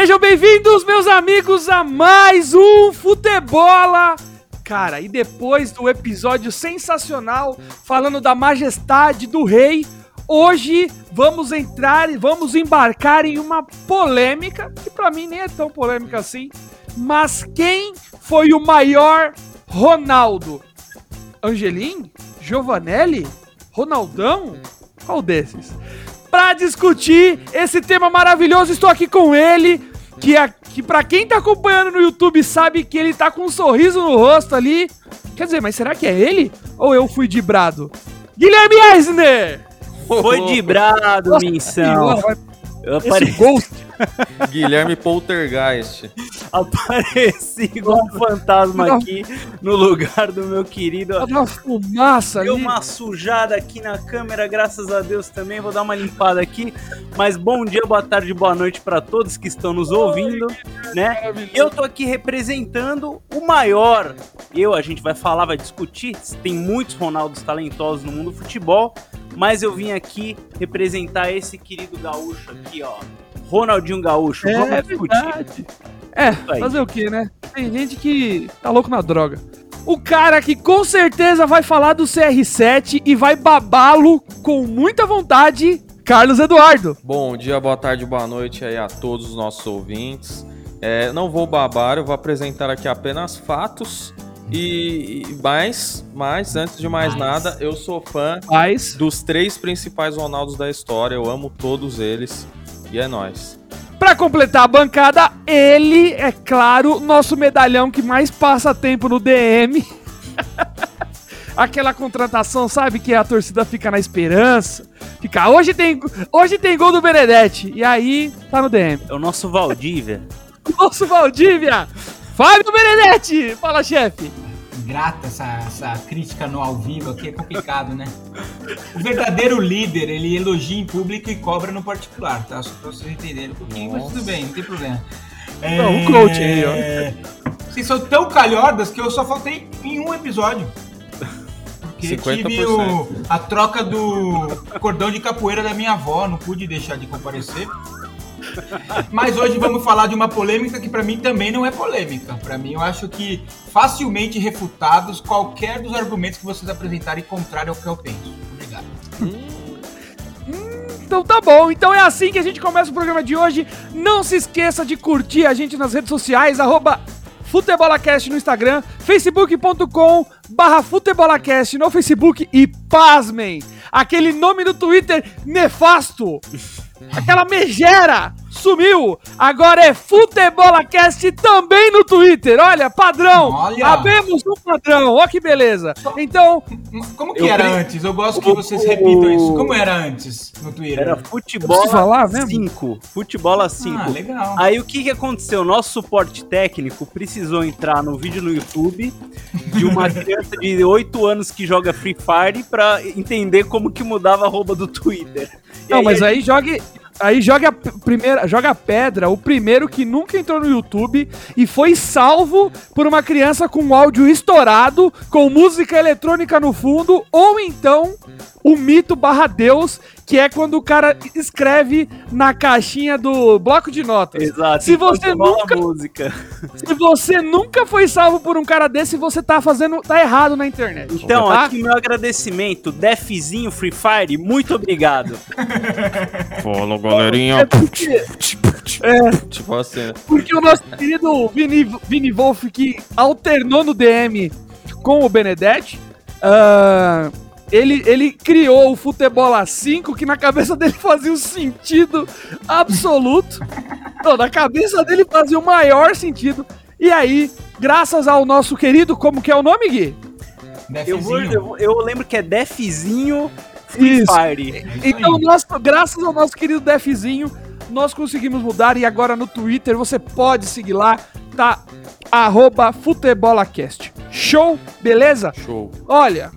Sejam bem-vindos, meus amigos, a mais um Futebola. Cara, e depois do episódio sensacional falando da majestade do rei, hoje vamos entrar e vamos embarcar em uma polêmica, que para mim nem é tão polêmica assim, mas quem foi o maior Ronaldo? Angelim? Giovanelli? Ronaldão? Qual desses? Para discutir esse tema maravilhoso, estou aqui com ele, que, a, que para quem tá acompanhando no YouTube sabe que ele tá com um sorriso no rosto ali. Quer dizer, mas será que é ele? Ou eu fui de brado? Guilherme Eisner! Foi de brado, Minção. Eu apareci... Ghost. Guilherme Poltergeist. Apareci igual um fantasma aqui no lugar do meu querido. Tá uma fumaça Deu ali. uma sujada aqui na câmera, graças a Deus também. Vou dar uma limpada aqui. Mas bom dia, boa tarde, boa noite para todos que estão nos ouvindo, né? Eu tô aqui representando o maior. Eu, a gente vai falar, vai discutir. Tem muitos Ronaldos talentosos no mundo do futebol mas eu vim aqui representar esse querido gaúcho aqui, ó. Ronaldinho Gaúcho. É, Vamos discutir. É, fazer o que, né? Tem gente que tá louco na droga. O cara que com certeza vai falar do CR7 e vai babá-lo com muita vontade, Carlos Eduardo. Bom dia, boa tarde, boa noite aí a todos os nossos ouvintes. É, não vou babar, eu vou apresentar aqui apenas fatos e, mais, mas antes de mais, mais. nada, eu sou fã mais. dos três principais Ronaldos da história. Eu amo todos eles e é nós. Para completar a bancada, ele, é claro, nosso medalhão que mais passa tempo no DM. Aquela contratação, sabe, que a torcida fica na esperança. Fica, hoje tem, hoje tem gol do Benedetti. E aí, tá no DM. É o nosso Valdívia. nosso Valdívia! Fábio Benedetti! Fala, chefe! Grata essa, essa crítica no ao vivo aqui, é complicado, né? O verdadeiro líder, ele elogia em público e cobra no particular, tá? Só pra vocês entenderem um pouquinho, Nossa. mas tudo bem, não tem problema. É... Não, um coach aí, ó. Vocês são tão calhordas que eu só faltei em um episódio. Porque 50%. tive o, a troca do cordão de capoeira da minha avó, não pude deixar de comparecer. Mas hoje vamos falar de uma polêmica que para mim também não é polêmica. Para mim, eu acho que facilmente refutados qualquer dos argumentos que vocês apresentarem contrário ao que eu penso. Obrigado. Hum, então tá bom, então é assim que a gente começa o programa de hoje. Não se esqueça de curtir a gente nas redes sociais, arroba Futebolacast no Instagram, facebook.com barra Futebolacast no Facebook e pasmem, aquele nome no Twitter nefasto Aquela megera sumiu. Agora é FutebolaCast também no Twitter. Olha, padrão. Olha. Abemos um padrão. Olha que beleza. Então. Como que era antes? Eu gosto que vocês repitam isso. Como era antes no Twitter? Era futebol 5. Futebol 5. Ah, legal. Aí o que, que aconteceu? Nosso suporte técnico precisou entrar no vídeo no YouTube de uma criança de 8 anos que joga Free Fire pra entender como que mudava a roupa do Twitter. E Não, aí mas aí jogue Aí joga a primeira, joga a pedra, o primeiro que nunca entrou no YouTube e foi salvo por uma criança com áudio estourado, com música eletrônica no fundo, ou então o mito barra Deus, que é quando o cara escreve na caixinha do bloco de notas. Exato. Se você nunca música. Se você nunca foi salvo por um cara desse, você tá fazendo tá errado na internet. Então, tá? aqui meu agradecimento, Defzinho Free Fire, muito obrigado. Fala, galerinha. É porque, é, tipo assim. Porque o nosso querido Vini, Vini Wolf que alternou no DM com o Benedetti, uh, ele, ele criou o Futebol a 5 que na cabeça dele fazia um sentido absoluto. Não, na cabeça dele fazia o maior sentido. E aí, graças ao nosso querido, como que é o nome, Gui? Eu, vou, eu, eu, lembro que é Defzinho Free Fire. Então, nosso, graças ao nosso querido Defzinho, nós conseguimos mudar e agora no Twitter você pode seguir lá, tá? Arroba Futebolacast. Show? Beleza? Show. Olha,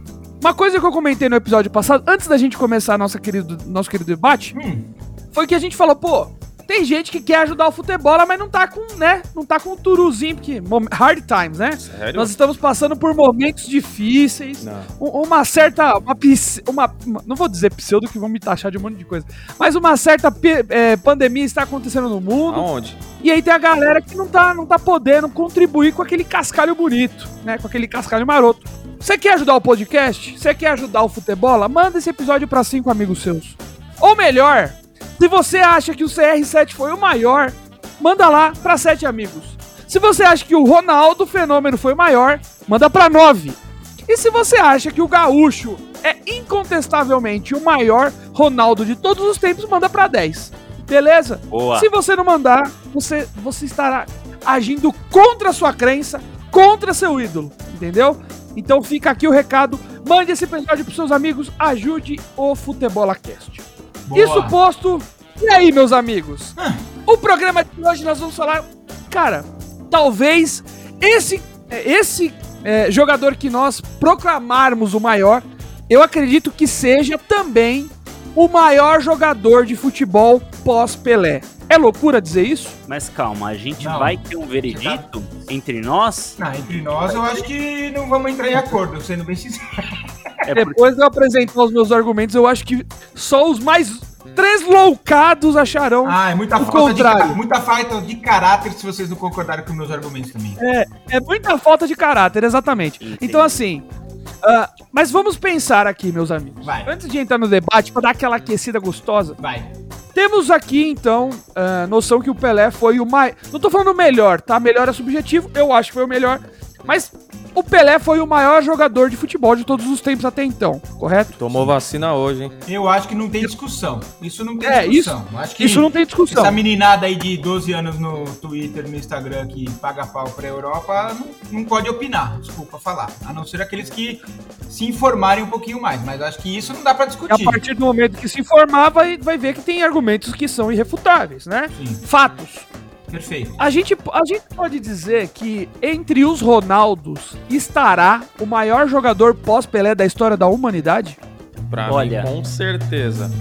uma coisa que eu comentei no episódio passado, antes da gente começar nossa querido, nosso querido debate, hum. foi que a gente falou, pô, tem gente que quer ajudar o futebol, mas não tá com, né? Não tá com o turuzinho, porque hard times, né? Sério? Nós estamos passando por momentos difíceis. Uma certa. Uma, uma, uma, Não vou dizer pseudo que vão me taxar de um monte de coisa. Mas uma certa é, pandemia está acontecendo no mundo. Aonde? E aí tem a galera que não tá, não tá podendo contribuir com aquele cascalho bonito, né? Com aquele cascalho maroto. Você quer ajudar o podcast? Você quer ajudar o futebol? Manda esse episódio para cinco amigos seus. Ou melhor, se você acha que o CR7 foi o maior, manda lá para sete amigos. Se você acha que o Ronaldo Fenômeno foi o maior, manda para nove. E se você acha que o Gaúcho é incontestavelmente o maior Ronaldo de todos os tempos, manda para 10. Beleza? Boa. Se você não mandar, você, você estará agindo contra a sua crença, contra seu ídolo, entendeu? Então fica aqui o recado, mande esse episódio pros seus amigos, ajude o Futebolacast. Boa. Isso posto, e aí, meus amigos? Ah. O programa de hoje nós vamos falar, cara, talvez esse é, esse é, jogador que nós proclamarmos o maior, eu acredito que seja também o maior jogador de futebol pós-Pelé. É loucura dizer isso? Mas calma, a gente não, vai ter um veredito tá... entre nós? Não, entre nós eu acho que não vamos entrar em acordo, sendo bem sincero. É Depois de eu apresentar os meus argumentos, eu acho que só os mais tresloucados acharão ah, é muita o falta contrário. De, muita falta de caráter se vocês não concordarem com meus argumentos também. É, é muita falta de caráter, exatamente. Entendi. Então, assim, uh, mas vamos pensar aqui, meus amigos. Vai. Antes de entrar no debate, para dar aquela aquecida gostosa. Vai. Temos aqui, então, a uh, noção que o Pelé foi o mais. Não tô falando melhor, tá? Melhor é subjetivo, eu acho que foi o melhor. Mas o Pelé foi o maior jogador de futebol de todos os tempos até então, correto? Tomou vacina hoje, hein? Eu acho que não tem discussão. Isso não tem é, discussão. Isso, acho que isso não tem discussão. Essa meninada aí de 12 anos no Twitter, no Instagram que paga pau pra Europa, não, não pode opinar, desculpa falar. A não ser aqueles que se informarem um pouquinho mais. Mas acho que isso não dá pra discutir. E a partir do momento que se informar, vai, vai ver que tem argumentos que são irrefutáveis, né? Sim. Fatos. Perfeito. A gente, a gente pode dizer que entre os Ronaldos estará o maior jogador pós-Pelé da história da humanidade? Pra Olha, mim, com certeza.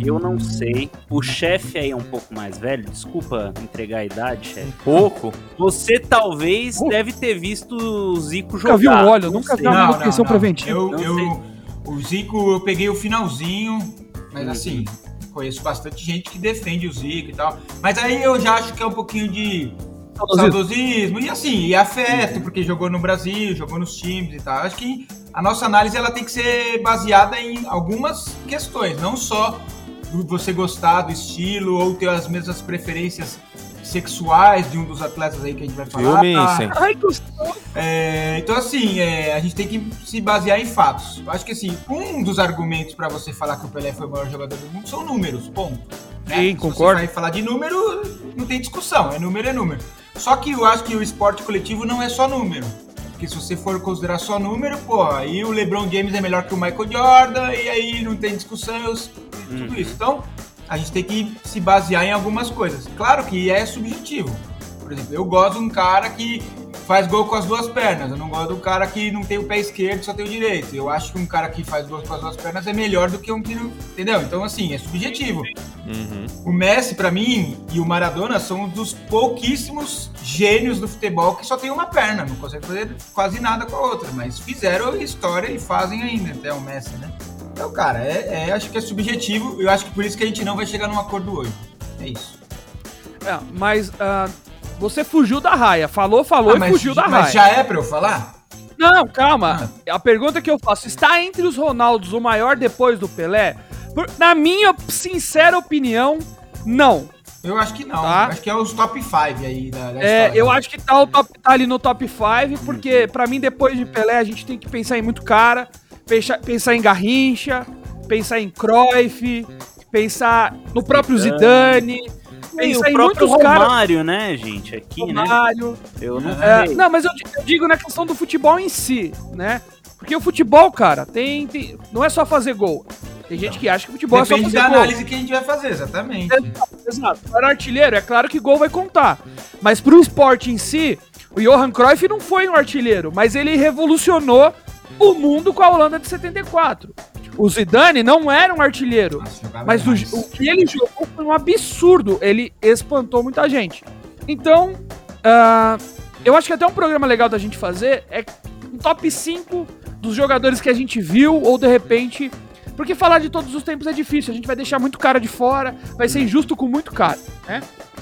Eu não sei. O chefe aí é um pouco mais velho. Desculpa entregar a idade, chefe. Um pouco? Você talvez uh. deve ter visto o Zico jogar. Nunca vi um óleo, nunca vi uma manutenção preventiva. Eu, eu, o Zico eu peguei o finalzinho, mas uhum. assim, conheço bastante gente que defende o Zico e tal. Mas aí eu já acho que é um pouquinho de saudosismo e assim, e afeto, porque jogou no Brasil, jogou nos times e tal. Acho que a nossa análise ela tem que ser baseada em algumas questões, não só você gostar do estilo ou ter as mesmas preferências sexuais de um dos atletas aí que a gente vai falar. Filme, Ai, é, então, assim, é, a gente tem que se basear em fatos. Eu acho que, assim, um dos argumentos para você falar que o Pelé foi o maior jogador do mundo são números, ponto. Né? Sim, Se concordo. você vai falar de número, não tem discussão, é número, é número. Só que eu acho que o esporte coletivo não é só número. Porque se você for considerar só número, pô, aí o LeBron James é melhor que o Michael Jordan, e aí não tem discussão, tudo hum. isso. Então, a gente tem que se basear em algumas coisas. Claro que é subjetivo. Por exemplo, eu gosto de um cara que faz gol com as duas pernas. Eu não gosto do cara que não tem o pé esquerdo, só tem o direito. Eu acho que um cara que faz gol com as duas pernas é melhor do que um que não. Entendeu? Então, assim, é subjetivo. Uhum. O Messi, para mim, e o Maradona são um dos pouquíssimos gênios do futebol que só tem uma perna, não consegue fazer quase nada com a outra. Mas fizeram história e fazem ainda, até o Messi, né? Então, cara, é, é, acho que é subjetivo. Eu acho que por isso que a gente não vai chegar num acordo hoje. É isso. É, mas uh, você fugiu da raia. Falou, falou ah, e fugiu da mas raia. Mas já é pra eu falar? Não, calma. Ah. A pergunta que eu faço: está entre os Ronaldos o maior depois do Pelé? Por, na minha sincera opinião, não. Eu acho que não. Tá? Acho que é os top 5 aí da, da É, eu acho que tá, o top, tá ali no top 5, porque hum. para mim, depois de Pelé, a gente tem que pensar em muito cara pensar, pensar em Garrincha, pensar em Cruyff, pensar no próprio Zidane, pensar em muitos Romário, né, gente, aqui, né? Romário. né? Eu não é, Não, mas eu, eu, digo na questão do futebol em si, né? Porque o futebol, cara, tem, tem não é só fazer gol. Tem gente que acha que o futebol Depende é só fazer da análise que a gente vai fazer, exatamente. Exato, exato. Para artilheiro, é claro que gol vai contar. Mas pro esporte em si, o Johan Cruyff não foi um artilheiro, mas ele revolucionou o mundo com a Holanda de 74. o Zidane não era um artilheiro. Nossa, Mas o, o que ele jogou foi um absurdo. Ele espantou muita gente. Então, ah, eu acho que até um programa legal da gente fazer é um top 5 dos jogadores que a gente viu, ou de repente. Porque falar de todos os tempos é difícil, a gente vai deixar muito cara de fora, vai ser injusto com muito cara, né?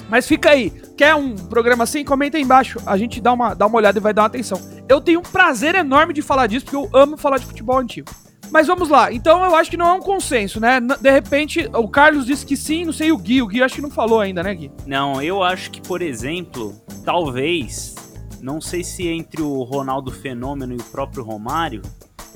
Mas fica aí. Quer um programa assim? Comenta aí embaixo. A gente dá uma, dá uma olhada e vai dar uma atenção. Eu tenho um prazer enorme de falar disso, porque eu amo falar de futebol antigo. Mas vamos lá. Então eu acho que não é um consenso, né? De repente, o Carlos disse que sim, não sei o Gui. O Gui acho que não falou ainda, né, Gui? Não, eu acho que, por exemplo, talvez, não sei se entre o Ronaldo Fenômeno e o próprio Romário,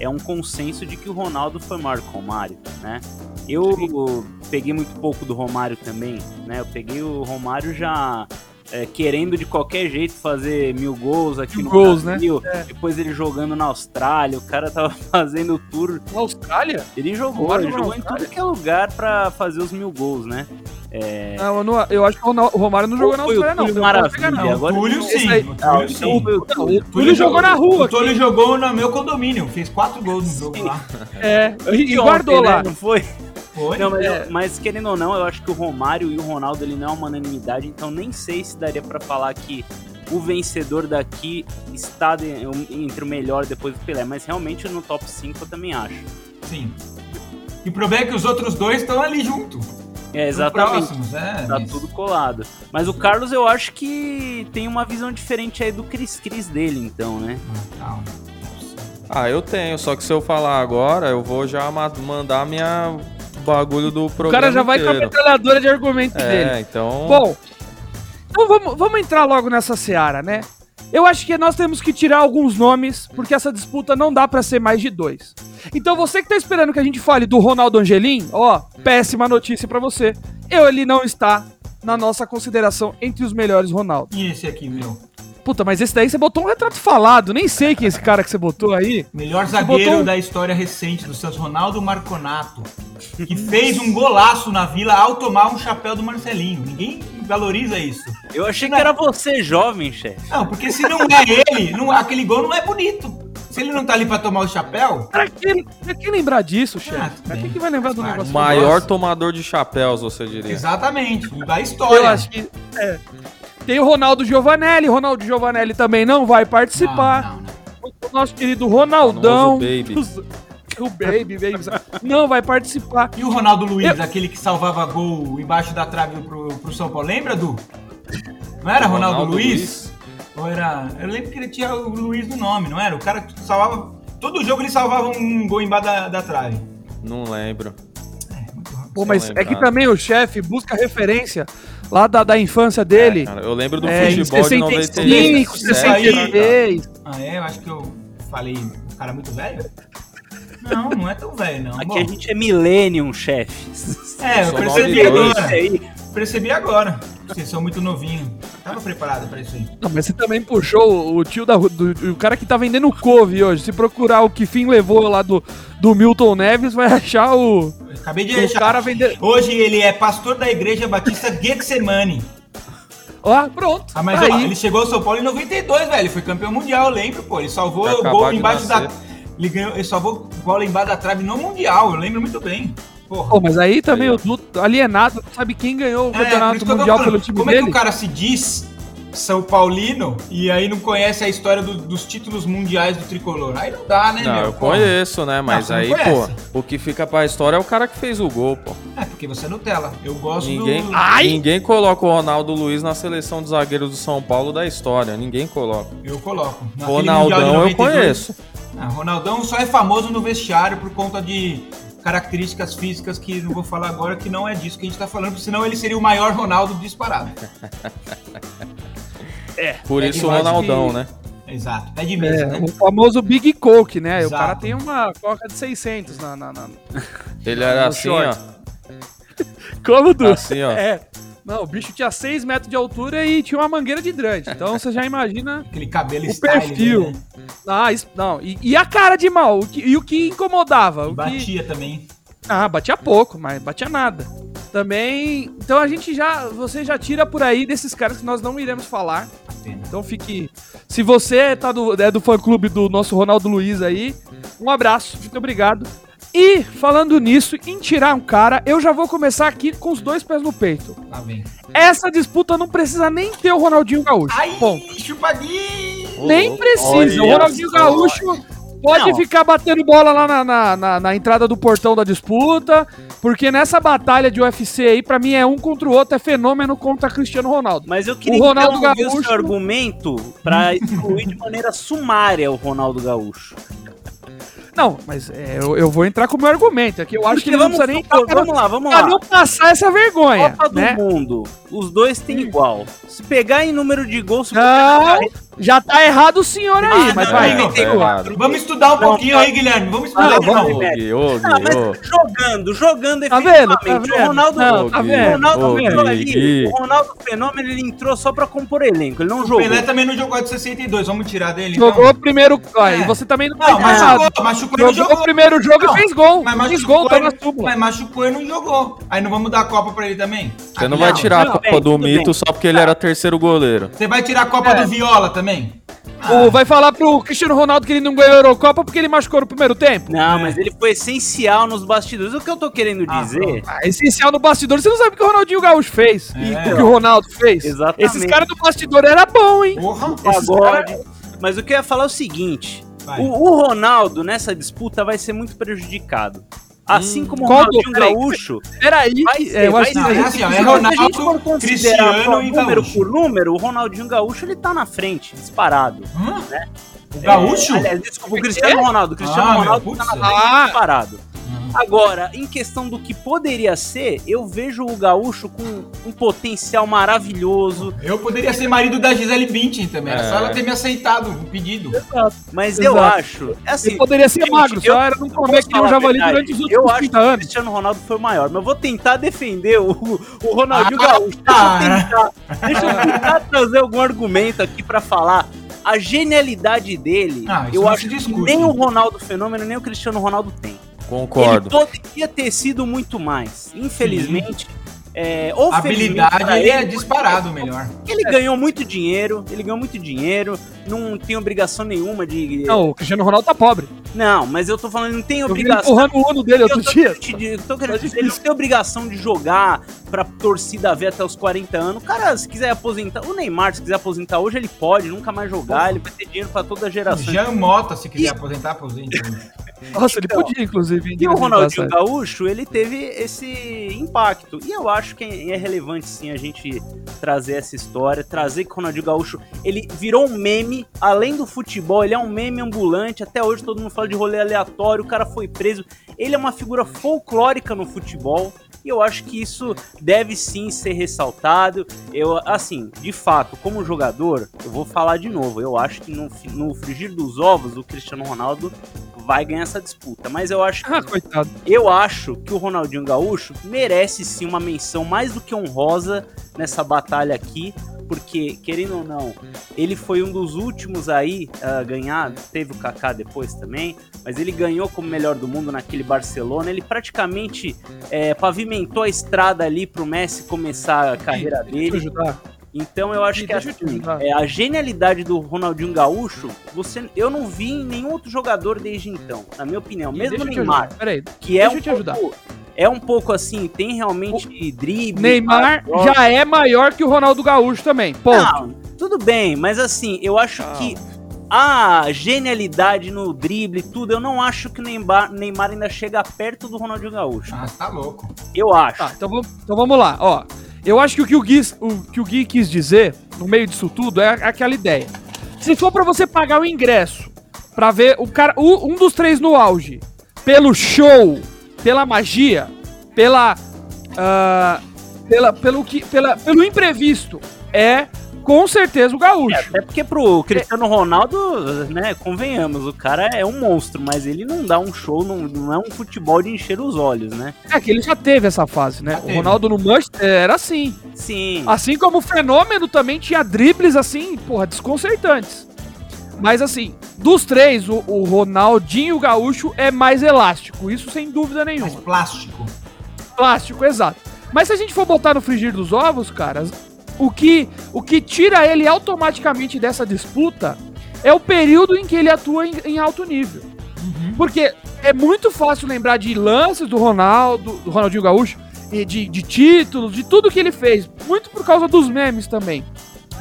é um consenso de que o Ronaldo foi maior que o Romário, né? Eu peguei muito pouco do Romário também, né? Eu peguei o Romário já é, querendo de qualquer jeito fazer mil gols aqui Mil no gols, né? Brasil. Depois ele jogando na Austrália, o cara tava fazendo tour Na Austrália? ele jogou, ele jogou em tudo que é lugar pra fazer os mil gols, né? É... Não, eu, não- eu acho que o Romário não jogou na Foi o Austrália, não. Túlio Maravilha, não. Agora o Túlio sim. aí- o Ah, Túlio sim. Não, o- o Túlio jogou na rua. O Túlio jogou no meu condomínio, fez quatro gols no jogo lá. É, e, e ontem, guardou né? lá. Não foi? Foi? Não, mas, É. mas querendo ou não, eu acho que o Romário e o Ronaldo ele não é uma unanimidade, então nem sei se daria pra falar que o vencedor daqui está de- entre o melhor depois do Pelé, mas realmente no top 5 eu também acho. Sim. E o problema é que os outros dois estão ali junto. É, exatamente. Próximos, é. Tá mas- tudo colado. Mas o Carlos eu acho que tem uma visão diferente aí do Cris Cris dele, então, né? Ah, calma. Ah, eu tenho, só que se eu falar agora, eu vou já ma- mandar minha bagulho do O programa cara já vai com a inteiro. metralhadora de argumentos dele. É, então... Bom, então vamos, vamos entrar logo nessa seara, né? Eu acho que nós temos que tirar alguns nomes, porque essa disputa não dá pra ser mais de dois. Então você que tá esperando que a gente fale do Ronaldo Angelim, ó, péssima notícia pra você. Eu, ele não está na nossa consideração entre os melhores Ronaldo. E esse aqui, meu? Puta, mas esse daí você botou um retrato falado, nem sei quem é esse cara que você botou aí. Melhor Você zagueiro botou da história recente do Santos, Ronaldo Marconato, que fez um golaço na Vila ao tomar um chapéu do Marcelinho. Ninguém valoriza isso. Eu achei que era você, jovem, chefe. Não, porque se não é ele, não- aquele gol não é bonito. Se ele não tá ali pra tomar o chapéu, Pra que, pra que lembrar disso, Ah, chefe? tudo Pra que, vai lembrar do negócio? O maior tomador de chapéus, você diria. exatamente, da história. Eu acho que. É. Tem o Ronaldo Giovanelli. Ronaldo Giovanelli também não vai participar. Não, não, não. O nosso querido Ronaldão. Famoso Baby. Os- O Baby, Baby. Não vai participar. E o Ronaldo Luiz, aquele que salvava gol embaixo da trave pro, pro São Paulo, lembra, Du? Não era Ronaldo, Luiz? Ou era. Eu lembro que ele tinha o Luiz no nome, não era? O cara que salvava. Todo jogo ele salvava um gol embaixo da, da trave. Não lembro. É, muito rápido. Pô, mas Só é que lembrar. também o chefe busca referência lá da, da infância dele. É, cara, eu lembro do É, futebol de 65, 97. 63. Ah, é? Eu acho que eu falei um cara muito velho? Não, não é tão velho, não. Aqui Bom, a gente é millennium, chefe. é, eu percebi 92. agora. aí. Percebi agora. Vocês são muito novinhos. Tava preparado pra isso aí. Não, mas você também puxou o tio da do, o cara que tá vendendo couve hoje. Se procurar o que fim levou lá do, do Milton Neves, vai achar o, Acabei de o achar. cara vender. Hoje ele é pastor da igreja batista Getsemane. Ó, pronto. Ah, mas aí. ó, ele chegou ao São Paulo em 92, velho. Foi campeão mundial, eu lembro, pô. Ele salvou o gol embaixo da. Ele, ganhou, ele salvou bola embaixo da trave no Mundial, eu lembro muito bem. Porra. Pô, mas aí também Aí, o Duto, alienado, não sabe quem ganhou o É, campeonato mundial falando, pelo time Como é dele? que o cara se diz São Paulino e aí não conhece a história do- dos títulos mundiais do tricolor? Aí não dá, né, Não, meu? eu Porra. conheço, né? Mas não aí, pô, o que fica pra história é o cara que fez o gol, pô. É, porque você é Nutella. Eu gosto Ninguém, do. Ai! ninguém coloca o Ronaldo Luiz na seleção de zagueiros do São Paulo da história. Ninguém coloca. Eu coloco. Naquele Ronaldão eu 92, conheço. Ah, Ronaldão só é famoso no vestiário por conta de características físicas que não vou falar agora, que não é disso que a gente tá falando, porque senão ele seria o maior Ronaldo disparado. Por É isso o Ronaldão, que- né? Exato. É de mesa, É, né? o famoso Big Coke, né? O Exato. cara tem uma coca de 600 na... na, na... Ele era assim, short. ó. Como, Du? Assim, ó. É. Não, o bicho tinha 6 metros de altura e tinha uma mangueira de hidrante. Então você já imagina Aquele cabelo o perfil. né? Ah, isso, não. E, e a cara de mal? O que- e o que incomodava? O que, Batia também. ah, batia pouco, mas batia nada. Também. Então a gente já. Você já tira por aí desses caras que nós não iremos falar. Então fique. Se você tá do, é do fã clube do nosso Ronaldo Luiz aí, um abraço, muito obrigado. E, falando nisso, em tirar um cara, eu já vou começar aqui com os dois pés no peito. Lá vem. Essa disputa não precisa nem ter o Ronaldinho Gaúcho. Ai, Ponto. chupadinho! Nem precisa. O olha Ronaldinho só. Gaúcho pode Não. ficar batendo bola lá na, na, na- na entrada do portão da disputa, porque nessa batalha de UFC aí, pra mim, é um contra o outro, é fenômeno contra Cristiano Ronaldo. Mas eu queria O Ronaldo então ouvir o Gaúcho- seu argumento pra excluir de maneira sumária o Ronaldo Gaúcho. Não, mas é, eu, eu vou entrar com o meu argumento aqui. Eu acho que Porque ele não vamos, precisa nem. vamos lá, vamos Pra lá. não passar essa vergonha, Copa do né? Mundo, os dois têm igual. Se pegar em número de gols, se Não, já tá errado o senhor aí, Ah, mas não, vai. não, tá. Vamos estudar um Não, pouquinho tá. aí, Guilherme. Vamos Não, estudar. vamos Não, Gui, ô, Gui, Ah, mas ô. jogando, jogando Tá vendo? Tá vendo? O Ronaldo, Não, tá o vendo? Ronaldo Ô, entrou Gui, ali. Gui. O Ronaldo Fenômeno, ele entrou só pra compor elenco. Ele não O jogou. Pelé também não jogou a de 62. Vamos tirar dele. Jogou então. o primeiro. Ó, É. e você também não, Não, tá mas errado. Jogou, machucou e não Jogou o primeiro jogo Não, e fez gol. Mas fez machucou, gol, tá e na não- súmula. mas machucou e não jogou. Aí não vamos dar a Copa pra ele também? Você não Ah, vai tirar Não, a Copa bem, do Mito bem. só porque ele era terceiro goleiro. Você vai tirar a Copa É. do Viola também? O- vai falar pro Cristiano Ronaldo que ele não ganhou a Eurocopa porque ele machucou no primeiro tempo? Não, mas ele foi essencial nos bastidores. O que eu tô querendo Ah, dizer... Ah, essencial no bastidor. Você não sabe o que o Ronaldinho Gaúcho fez. É. O que o Ronaldo fez. Exatamente. Esses caras do bastidor era bom, hein? Porra. pagode. Mas o que eu ia falar é o seguinte. O, o Ronaldo nessa disputa vai ser muito prejudicado. Assim como o Ronaldinho Gaúcho, Peraí, vai que- ser, é, eu acho que ser. É assim, é Se a gente Ronaldo, for considerar e número Gaúcho. por número, o Ronaldinho Gaúcho ele tá na frente, disparado. Hã? O Gaúcho? É, aliás, desculpa, o Cristiano Ronaldo. O Cristiano Ah, Ronaldo tá na frente, Ah. disparado. Agora, em questão do que poderia ser, eu vejo o Gaúcho com um potencial maravilhoso. Eu poderia ser marido da Gisele Bündchen também. Era só É. ela ter me aceitado o pedido. Mas eu Exato. acho. é Assim, Ele poderia ser gente, magro, eu- só era não eu comer que um a javali verdade, durante os Eu últimos acho 30 que o anos. Cristiano Ronaldo foi o maior, mas eu vou tentar defender o, o Ronaldinho Ah, Gaúcho. Deixa cara. eu tentar, deixa eu tentar trazer algum argumento aqui pra falar. A genialidade dele, Ah, eu acho que nem o Ronaldo Fenômeno, nem o Cristiano Ronaldo tem. Concordo. Ele poderia ter sido muito mais. Infelizmente, é, ou habilidade pra ele é ele, disparado o melhor. ele ganhou muito dinheiro, ele ganhou muito dinheiro, não tem obrigação nenhuma de. Não, o Cristiano Ronaldo tá pobre. Não, mas eu tô falando, ele não tem Eu ele obrigação. empurrando o Uno dele Eu outro tô dia. dizer- tô querendo dizer, ele não tem obrigação de jogar pra torcida ver até os 40 anos. O cara, se quiser aposentar, o Neymar, se quiser aposentar hoje, ele pode nunca mais jogar, ele vai ter dinheiro pra toda a geração. Jean Mota, se quiser E- aposentar, aposenta. Nossa, ele Então, podia, inclusive. E o Ronaldinho passagem. Gaúcho, ele teve esse impacto. E eu acho que é relevante sim a gente trazer essa história, trazer que o Ronaldinho Gaúcho, ele virou um meme, além do futebol, ele é um meme ambulante. Até hoje todo mundo fala de rolê aleatório, o cara foi preso. Ele é uma figura folclórica no futebol. E eu acho que isso deve sim ser ressaltado. Eu, assim, de fato, como jogador, eu vou falar de novo. Eu acho que no, no frigir dos ovos, o Cristiano Ronaldo vai ganhar essa disputa. Mas eu acho que Ah, coitado. eu acho que o Ronaldinho Gaúcho merece sim uma menção mais do que honrosa nessa batalha aqui, porque, querendo ou não, ele foi um dos últimos aí a ganhar, teve o Kaká depois também, mas ele ganhou como melhor do mundo naquele Barcelona, ele praticamente é, pavimentou a estrada ali pro Messi começar a carreira dele, então eu acho que assim, é, a genialidade do Ronaldinho Gaúcho, você, eu não vi em nenhum outro jogador desde então, na minha opinião, mesmo te Neymar que é um pouco, é um pouco assim, tem realmente drible. Neymar já é maior que o Ronaldo Gaúcho também. Ponto. Não, tudo bem, mas assim, eu acho que a genialidade no drible, tudo, eu não acho que o Neymar, Neymar ainda chega perto do Ronaldinho Gaúcho. Ah, tá louco. Eu acho. Tá, então vamos, então vamos lá. Ó, eu acho que o que o, Gui, o que o Gui quis dizer, no meio disso tudo, é aquela ideia. Se for pra você pagar o ingresso pra ver o cara, o- um dos três no auge, pelo show, pela magia, pela, ah, pela, pelo que, pela, pelo imprevisto, é com certeza o Gaúcho. Até porque pro Cristiano Ronaldo, né, convenhamos, o cara é um monstro, mas ele não dá um show, não, não é um futebol de encher os olhos, né? É que ele já teve essa fase, né? Já O teve. Ronaldo no Manchester era assim. Sim. Assim como o Fenômeno também tinha dribles assim, porra, desconcertantes. Mas assim, dos três, o, o Ronaldinho Gaúcho é mais elástico, isso sem dúvida Mais nenhuma. plástico. Plástico, exato. Mas se a gente for botar no frigir dos ovos, cara, o que, o que tira ele automaticamente dessa disputa é o período em que ele atua em, em alto nível. Porque é muito fácil lembrar de lances do Ronaldo, do Ronaldinho Gaúcho, e de, de títulos, de tudo que ele fez. Muito por causa dos memes também.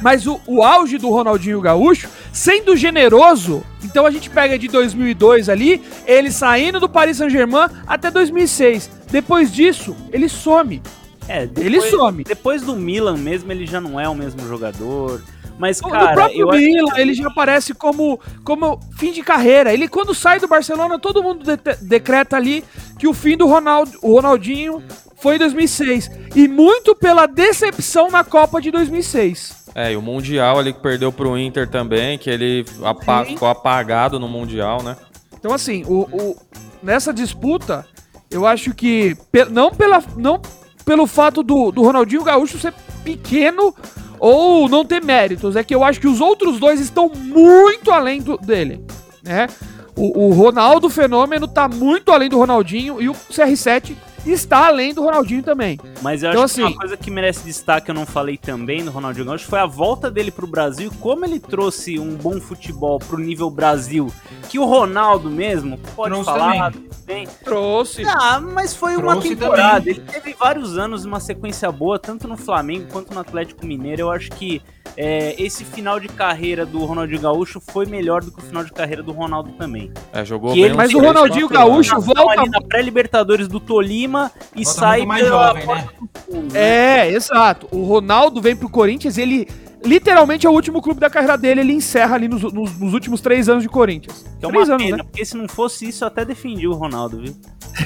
Mas o, o auge do Ronaldinho Gaúcho, sendo generoso, então a gente pega de 2002 ali, ele saindo do Paris Saint-Germain até 2006. Depois disso, ele some. É, depois, Ele some. Depois do Milan mesmo, ele já não é o mesmo jogador. Mas, No cara, próprio eu acho Milan, ele já aparece como, como fim de carreira. Ele, quando sai do Barcelona, todo mundo de- decreta ali que o fim do Ronaldo, o Ronaldinho foi em 2006. E muito pela decepção na Copa de 2006. É, e o Mundial ali que perdeu pro Inter também, que ele apa- ficou apagado no Mundial, né? Então, assim, o, o- nessa disputa, eu acho que não, pela, não pelo fato do, do Ronaldinho Gaúcho ser pequeno ou não ter méritos, é que eu acho que os outros dois estão muito além do, dele, né? O, o Ronaldo Fenômeno tá muito além do Ronaldinho e o CR7 está além do Ronaldinho também. Mas eu Então, acho que uma assim- coisa que merece destaque, eu não falei também do Ronaldinho Gaúcho, foi a volta dele pro Brasil e como ele trouxe um bom futebol pro nível Brasil. Que o Ronaldo mesmo, pode Trouxe falar bem. Trouxe. Ah, mas foi uma Trouxe temporada. também. Ele teve vários anos uma sequência boa, tanto no Flamengo quanto no Atlético Mineiro. Eu acho que é, esse final de carreira do Ronaldinho Gaúcho foi melhor do que o final de carreira do Ronaldo também. É, jogou Que bem ele- mas o Ronaldinho anos. Gaúcho- volta- ali na pré-Libertadores do Tolima e Volta sai muito mais pela jovem, né? né? É, exato. O Ronaldo vem pro Corinthians, ele literalmente é o último clube da carreira dele, ele encerra ali nos, nos- nos últimos três anos de Corinthians. Que é uma três anos, pena, né? porque se não fosse isso, eu até defendi o Ronaldo, viu?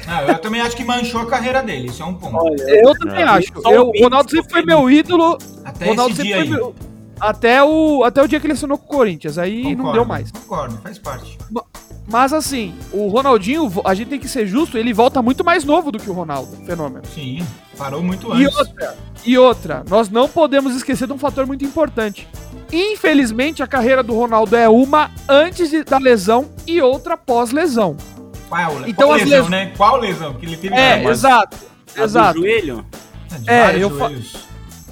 Ah, eu também acho que manchou a carreira dele, isso é um ponto. Eu também É. acho. Eu, o o Ronaldo sempre foi meu ídolo. Até Ronaldo esse sempre dia foi aí. meu. Até o, até o dia que ele assinou com o Corinthians. Aí não Concordo, deu mais. Concordo, faz parte. Mas assim, o Ronaldinho, a gente tem que ser justo, ele volta muito mais novo do que o Ronaldo. Fenômeno. Sim, parou muito E antes. outra, e outra, nós não podemos esquecer de um fator muito importante. Infelizmente, a carreira do Ronaldo é uma antes de- da lesão e outra pós-lesão. Qual, Então, qual as lesão, les- né? Qual lesão? Porque ele teve É, mas- exato. A do Exato. joelho? de é, vários eu fa- joelhos.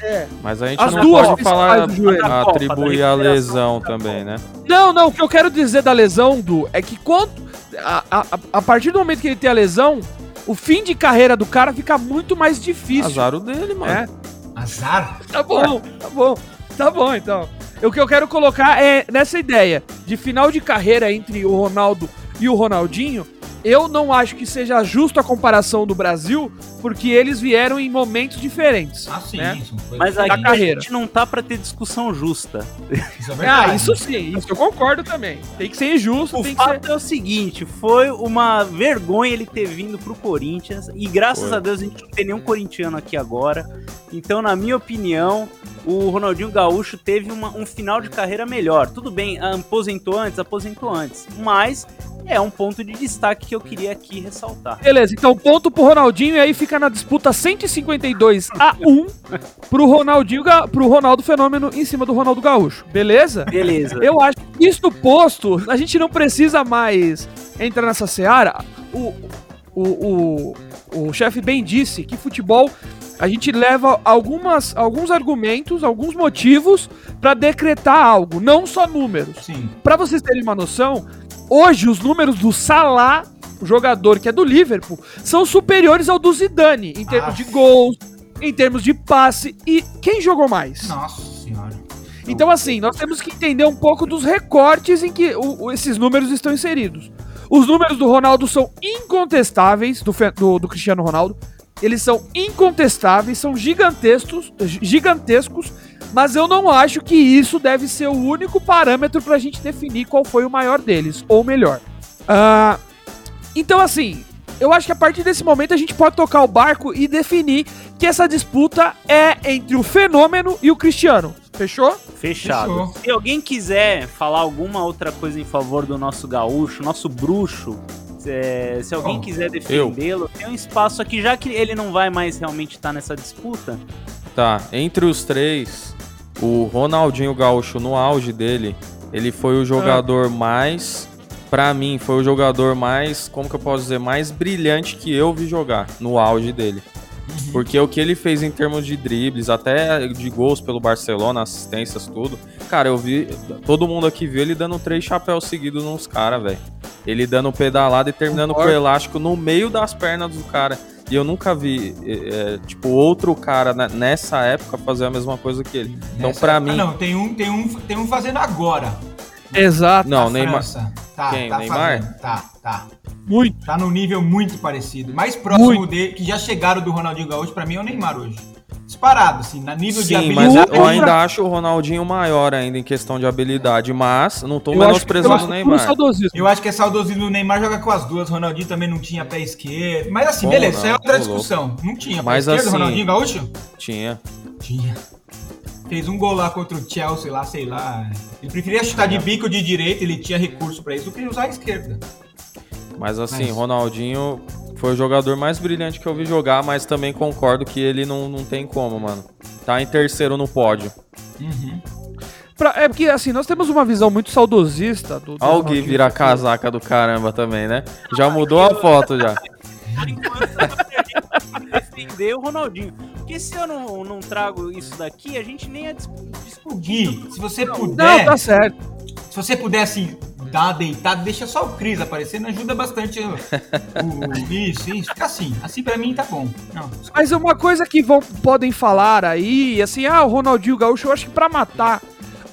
É. Mas a gente As não duas pode falar, do Copa, atribuir a lesão também, né? Não, não, o que eu quero dizer da lesão, Du, é que quando. A, a, a partir do momento que ele tem a lesão, o fim de carreira do cara fica muito mais difícil. Azar o dele, mano. É, Azar? tá bom, tá bom. Tá bom, então. O que eu quero colocar é nessa ideia de final de carreira entre o Ronaldo e o Ronaldinho. Eu não acho que seja justo a comparação do Brasil, porque eles vieram em momentos diferentes. Ah, sim, né? isso foi- Mas aqui a carreira. gente não tá pra ter discussão justa. isso é verdade. Ah, isso sim, isso eu concordo também. Tem que ser injusto, O tem que ser. fato é o seguinte, foi uma vergonha ele ter vindo pro Corinthians e graças Foi. a Deus a gente não tem nenhum corintiano aqui agora. Então, na minha opinião, o Ronaldinho Gaúcho teve uma- um final de carreira melhor. Tudo bem, aposentou antes, aposentou antes, mas é um ponto de destaque que eu queria aqui ressaltar. Beleza, então ponto pro Ronaldinho e aí fica na disputa 152 a 1 pro Ronaldinho, pro Ronaldo Fenômeno em cima do Ronaldo Gaúcho. Beleza? Beleza. Eu acho que isto posto, a gente não precisa mais entrar nessa seara. O, o, o, o chefe bem disse que futebol a gente leva algumas, alguns argumentos, alguns motivos pra decretar algo, não só números. Sim. Pra vocês terem uma noção, hoje os números do Salah, o jogador que é do Liverpool, são superiores ao do Zidane em termos Ah. de gols, em termos de passe e quem jogou mais? Nossa senhora. Então, assim, nós temos que entender um pouco dos recortes em que o- esses números estão inseridos. Os números do Ronaldo são incontestáveis, do, do, do Cristiano Ronaldo. Eles são incontestáveis, são gigantescos, gigantescos, mas eu não acho que isso deve ser o único parâmetro pra gente definir qual foi o maior deles, ou melhor. Ah, então, assim, eu acho que a partir desse momento a gente pode tocar o barco e definir que essa disputa é entre o fenômeno e o Cristiano. Fechou? Fechado. Fechou. Se alguém quiser falar alguma outra coisa em favor do nosso gaúcho, nosso bruxo, é, se alguém quiser defendê-lo, tem um espaço aqui, já que ele não vai mais realmente estar nessa disputa. Tá, entre os três, o Ronaldinho Gaúcho no auge dele, ele foi o jogador mais, pra mim, foi o jogador mais, como que eu posso dizer, mais brilhante que eu vi jogar no auge dele. Porque o que ele fez em termos de dribles, até de gols pelo Barcelona, assistências, tudo. Cara, eu vi. Todo mundo aqui viu ele dando três chapéus seguidos nos caras, velho. Ele dando pedalada e terminando com o elástico no meio das pernas do cara. E eu nunca vi, é, tipo, outro cara nessa época fazer a mesma coisa que ele. Então, nessa pra mim. Não, tem um, tem, um, tem um fazendo agora. Exato. Não, Neymar. Tá, Quem? Tá Neymar? Fazendo. Tá, tá. Muito. Tá num nível muito parecido. Mais próximo muito. dele, que já chegaram do Ronaldinho Gaúcho, pra mim é o Neymar hoje disparado, assim, na nível Sim, de habilidade. mas eu ainda acho o Ronaldinho maior ainda em questão de habilidade, mas não tô eu menosprezando o Neymar. Eu acho que é saudosismo. O Neymar joga com as duas, o Ronaldinho também não tinha pé esquerdo. Mas assim, Como beleza, não? isso é outra discussão. Louco. Não tinha pé mas esquerdo, assim, Ronaldinho Gaúcho? Tinha. Tinha. Fez um gol lá contra o Chelsea lá, sei lá. Ele preferia chutar de bico de direita, ele tinha recurso para isso, do que usar a esquerda. Mas assim, mas... Ronaldinho foi o jogador mais brilhante que eu vi jogar, mas também concordo que ele não, não tem como, mano. Tá em terceiro no pódio. Uhum. Pra, é porque, assim, nós temos uma visão muito saudosista do. do Alguém vira a casaca do caramba também, né? Já mudou a foto já. defender o Ronaldinho. Porque se eu não, não trago isso daqui, a gente nem ia discutir. se você puder. Não, tá certo. Se você puder, assim, uma deitada, deixa só o Cris aparecendo, ajuda bastante o, o, isso, isso. Fica assim. Assim pra mim tá bom. Não. Mas uma coisa que vão, podem falar aí, assim, ah, o Ronaldinho Gaúcho, eu acho que pra matar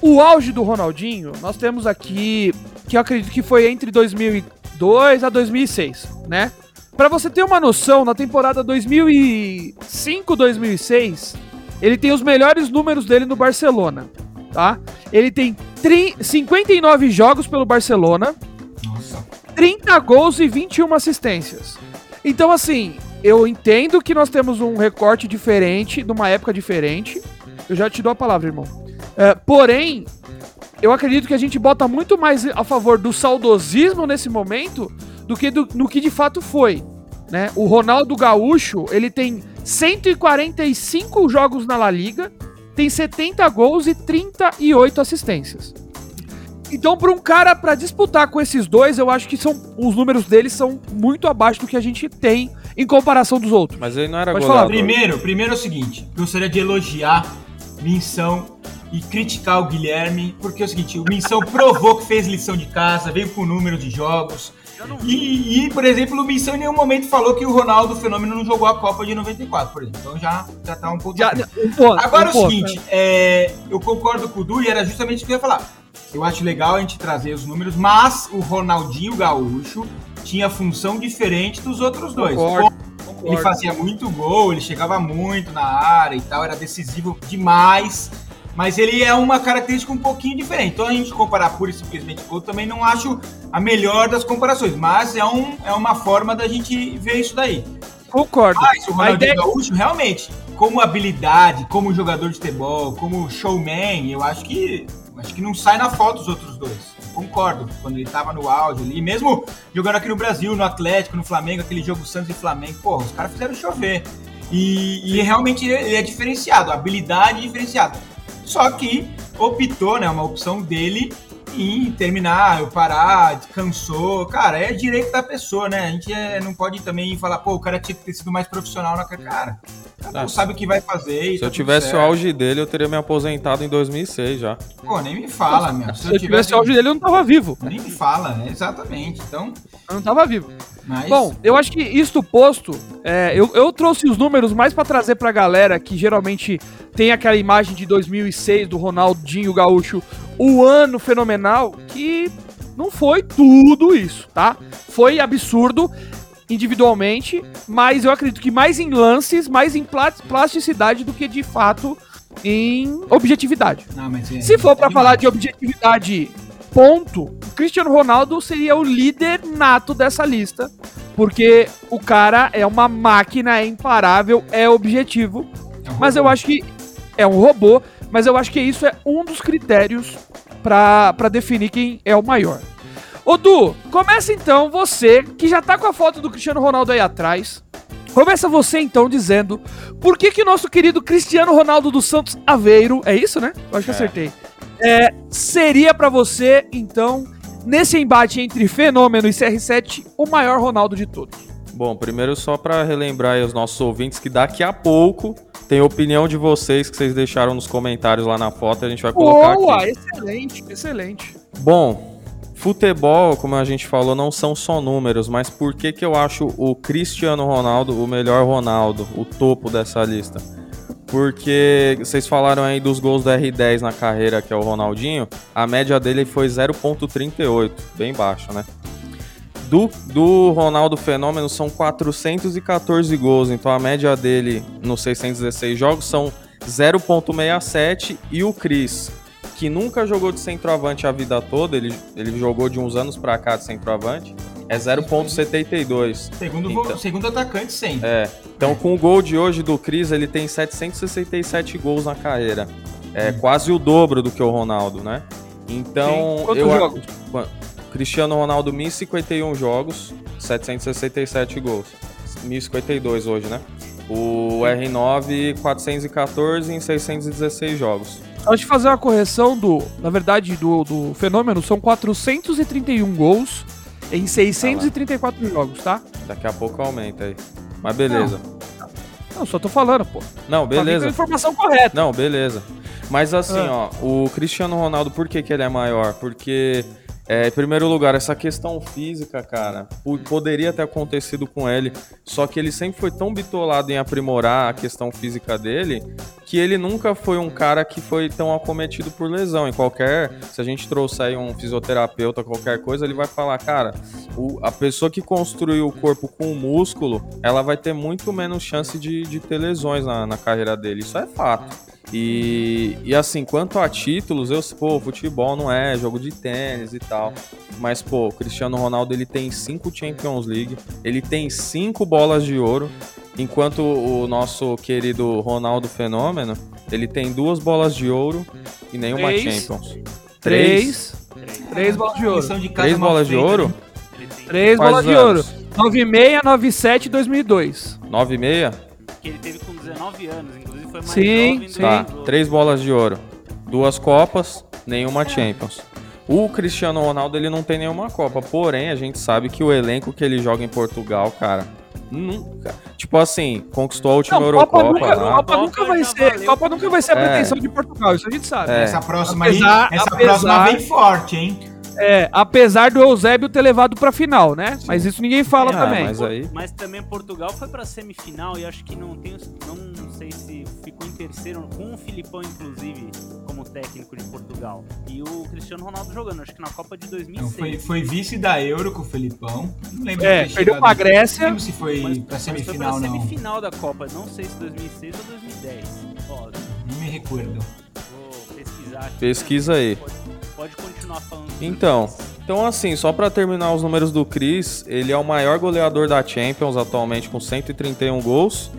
o auge do Ronaldinho, nós temos aqui, que eu acredito que foi entre 2002 a 2006, né? Para você ter uma noção, na temporada 2005-2006, ele tem os melhores números dele no Barcelona, tá? Ele tem 59 jogos pelo Barcelona, Nossa. 30 gols e 21 assistências. Então, assim, eu entendo que nós temos um recorte diferente, numa época diferente. Eu já te dou a palavra, irmão. É, porém, eu acredito que a gente bota muito mais a favor do saudosismo nesse momento do que do, no que de fato foi. Né? O Ronaldo Gaúcho, ele tem 145 jogos na La Liga, tem 70 gols e 38 assistências. Então, para um cara para disputar com esses dois, eu acho que são os números deles são muito abaixo do que a gente tem em comparação dos outros. Mas ele não era Pode falar. Primeiro, primeiro é o seguinte, gostaria de elogiar Minção e criticar o Guilherme, porque é o seguinte, o Minção provou que fez lição de casa, veio com o número de jogos, e, e, por exemplo, o Missão em nenhum momento falou que o Ronaldo Fenômeno não jogou a Copa de 94, por exemplo. Então já, já tá um pouco. Já, um ponto, Agora um o ponto, seguinte, é, eu concordo com o Du e era justamente isso que eu ia falar. Eu acho legal a gente trazer os números, mas o Ronaldinho Gaúcho tinha função diferente dos outros dois. Concordo, concordo. Ele fazia muito gol, ele chegava muito na área e tal, era decisivo demais. Mas ele é uma característica um pouquinho diferente. Então a gente comparar pura e simplesmente com também não acho a melhor das comparações. Mas é, um, é uma forma da gente ver isso daí. Concordo. Mas o Ronaldinho ideia... Gaúcho, realmente, como habilidade, como jogador de futebol, como showman, eu acho que acho que não sai na foto os outros dois. Concordo, quando ele tava no auge ali, mesmo jogando aqui no Brasil, no Atlético, no Flamengo, aquele jogo Santos e Flamengo, porra, os caras fizeram chover. E, e realmente ele é diferenciado, habilidade diferenciada. Só que optou, né, uma opção dele em terminar, eu parar, descansou. Cara, é direito da pessoa, né? A gente é, não pode também falar, pô, o cara tinha que ter sido mais profissional na cara. Cada um sabe o que vai fazer. Se tá eu tivesse o auge dele, eu teria me aposentado em 2006 já. Pô, nem me fala, meu. Se, Se eu, tivesse, tivesse o auge dele, eu não tava vivo. Nem me fala, né? Exatamente. Então. Eu não tava vivo. Mas... Bom, eu acho que isto posto, é, eu, eu trouxe os números mais para trazer pra galera que geralmente tem aquela imagem de 2006 do Ronaldinho Gaúcho, o ano fenomenal, que não foi tudo isso, tá? Foi absurdo individualmente, mas eu acredito que mais em lances, mais em plasticidade do que de fato em objetividade. Não, é, Se for para é falar de objetividade ponto, o Cristiano Ronaldo seria o líder nato dessa lista, porque o cara é uma máquina, é imparável, é objetivo. É mas eu acho que é um robô, mas eu acho que isso é um dos critérios para definir quem é o maior. Ô Du, começa então você, que já tá com a foto do Cristiano Ronaldo aí atrás. Começa você então dizendo por que que o nosso querido Cristiano Ronaldo dos Santos Aveiro, é isso, né? Eu acho que é. acertei é, seria para você, então, nesse embate entre Fenômeno e CR7, o maior Ronaldo de todos? Bom, primeiro só para relembrar aí os nossos ouvintes que daqui a pouco tem a opinião de vocês que vocês deixaram nos comentários lá na foto, a gente vai colocar Boa, aqui. excelente, excelente. Bom, futebol, como a gente falou, não são só números, mas por que, que eu acho o Cristiano Ronaldo o melhor Ronaldo, o topo dessa lista? Porque vocês falaram aí dos gols da R10 na carreira, que é o Ronaldinho, a média dele foi 0,38, bem baixo, né? Do, do Ronaldo Fenômeno são 414 gols, então a média dele nos 616 jogos são 0,67 e o Cris, que nunca jogou de centroavante a vida toda, ele, ele jogou de uns anos pra cá de centroavante, é 0,72. Segundo, Então- segundo atacante, sempre. É, então com o gol de hoje do Cris, ele tem 767 gols na carreira. É quase o dobro do que o Ronaldo, né? Então. Quantos eu jogos? Cristiano Ronaldo 1051 jogos, 767 gols. 1052 hoje, né? O R9 414 em 616 jogos. Só de fazer uma correção do. Na verdade, do, do fenômeno, são 431 gols em 634 jogos, tá? Daqui a pouco aumenta aí. Mas beleza. Não, só tô falando, pô. Não, beleza. a informação correta. Não, beleza. Mas assim, Ah. ó, o Cristiano Ronaldo, por que, que ele é maior? Porque, é, em primeiro lugar, essa questão física, cara, po- poderia ter acontecido com ele, só que ele sempre foi tão bitolado em aprimorar a questão física dele, que ele nunca foi um cara que foi tão acometido por lesão. Em qualquer, se a gente trouxer aí um fisioterapeuta, qualquer coisa, ele vai falar, cara, o- a pessoa que construiu o corpo com o músculo, ela vai ter muito menos chance de, de ter lesões na, na carreira dele. Isso é fato. E, e assim, quanto a títulos, eu, pô, futebol não é jogo de tênis e tal. Mas, pô, o Cristiano Ronaldo ele tem cinco Champions League, ele tem cinco bolas de ouro, enquanto o nosso querido Ronaldo Fenômeno, ele tem duas bolas de ouro e nenhuma Três. Champions. Três. Três bolas de ouro. De Três bolas de ouro? Três Quais bolas de anos? ouro. 96, 97 e 2002. Nove e meia? Que ele teve com 19 anos, inclusive foi mais Sim, jovem sim. Tá, três bolas de ouro, duas Copas, nenhuma Champions. O Cristiano Ronaldo ele não tem nenhuma Copa, porém a gente sabe que o elenco que ele joga em Portugal, cara, nunca, tipo assim, conquistou a última Não, Eurocopa Copa, nunca, lá. Copa nunca vai ser. Copa nunca vai ser a É. pretensão de Portugal, isso a gente sabe. É. Essa próxima Apesar- aí, essa apesar- próxima vem forte, hein? É, apesar do Eusébio ter levado pra final, né? Mas isso ninguém fala É, também. mas aí, Mas também Portugal foi pra semifinal e acho que não tenho, não sei se ficou em terceiro com o Filipão inclusive como técnico de Portugal e o Cristiano Ronaldo jogando, acho que na Copa de Então, 2006. foi, foi vice da Euro com o Felipão. Não lembro É, perdeu pra Grécia. Não lembro se foi mas, pra mas foi pra semifinal, não. semifinal da Copa, não sei se 2006 ou 2010. Ó, Não me recordo. vou pesquisar aqui. Pesquisa aí. Pode, pode continuar falando. Então, então assim, só pra terminar os números do Chris, ele é o maior goleador da Champions atualmente com 131 gols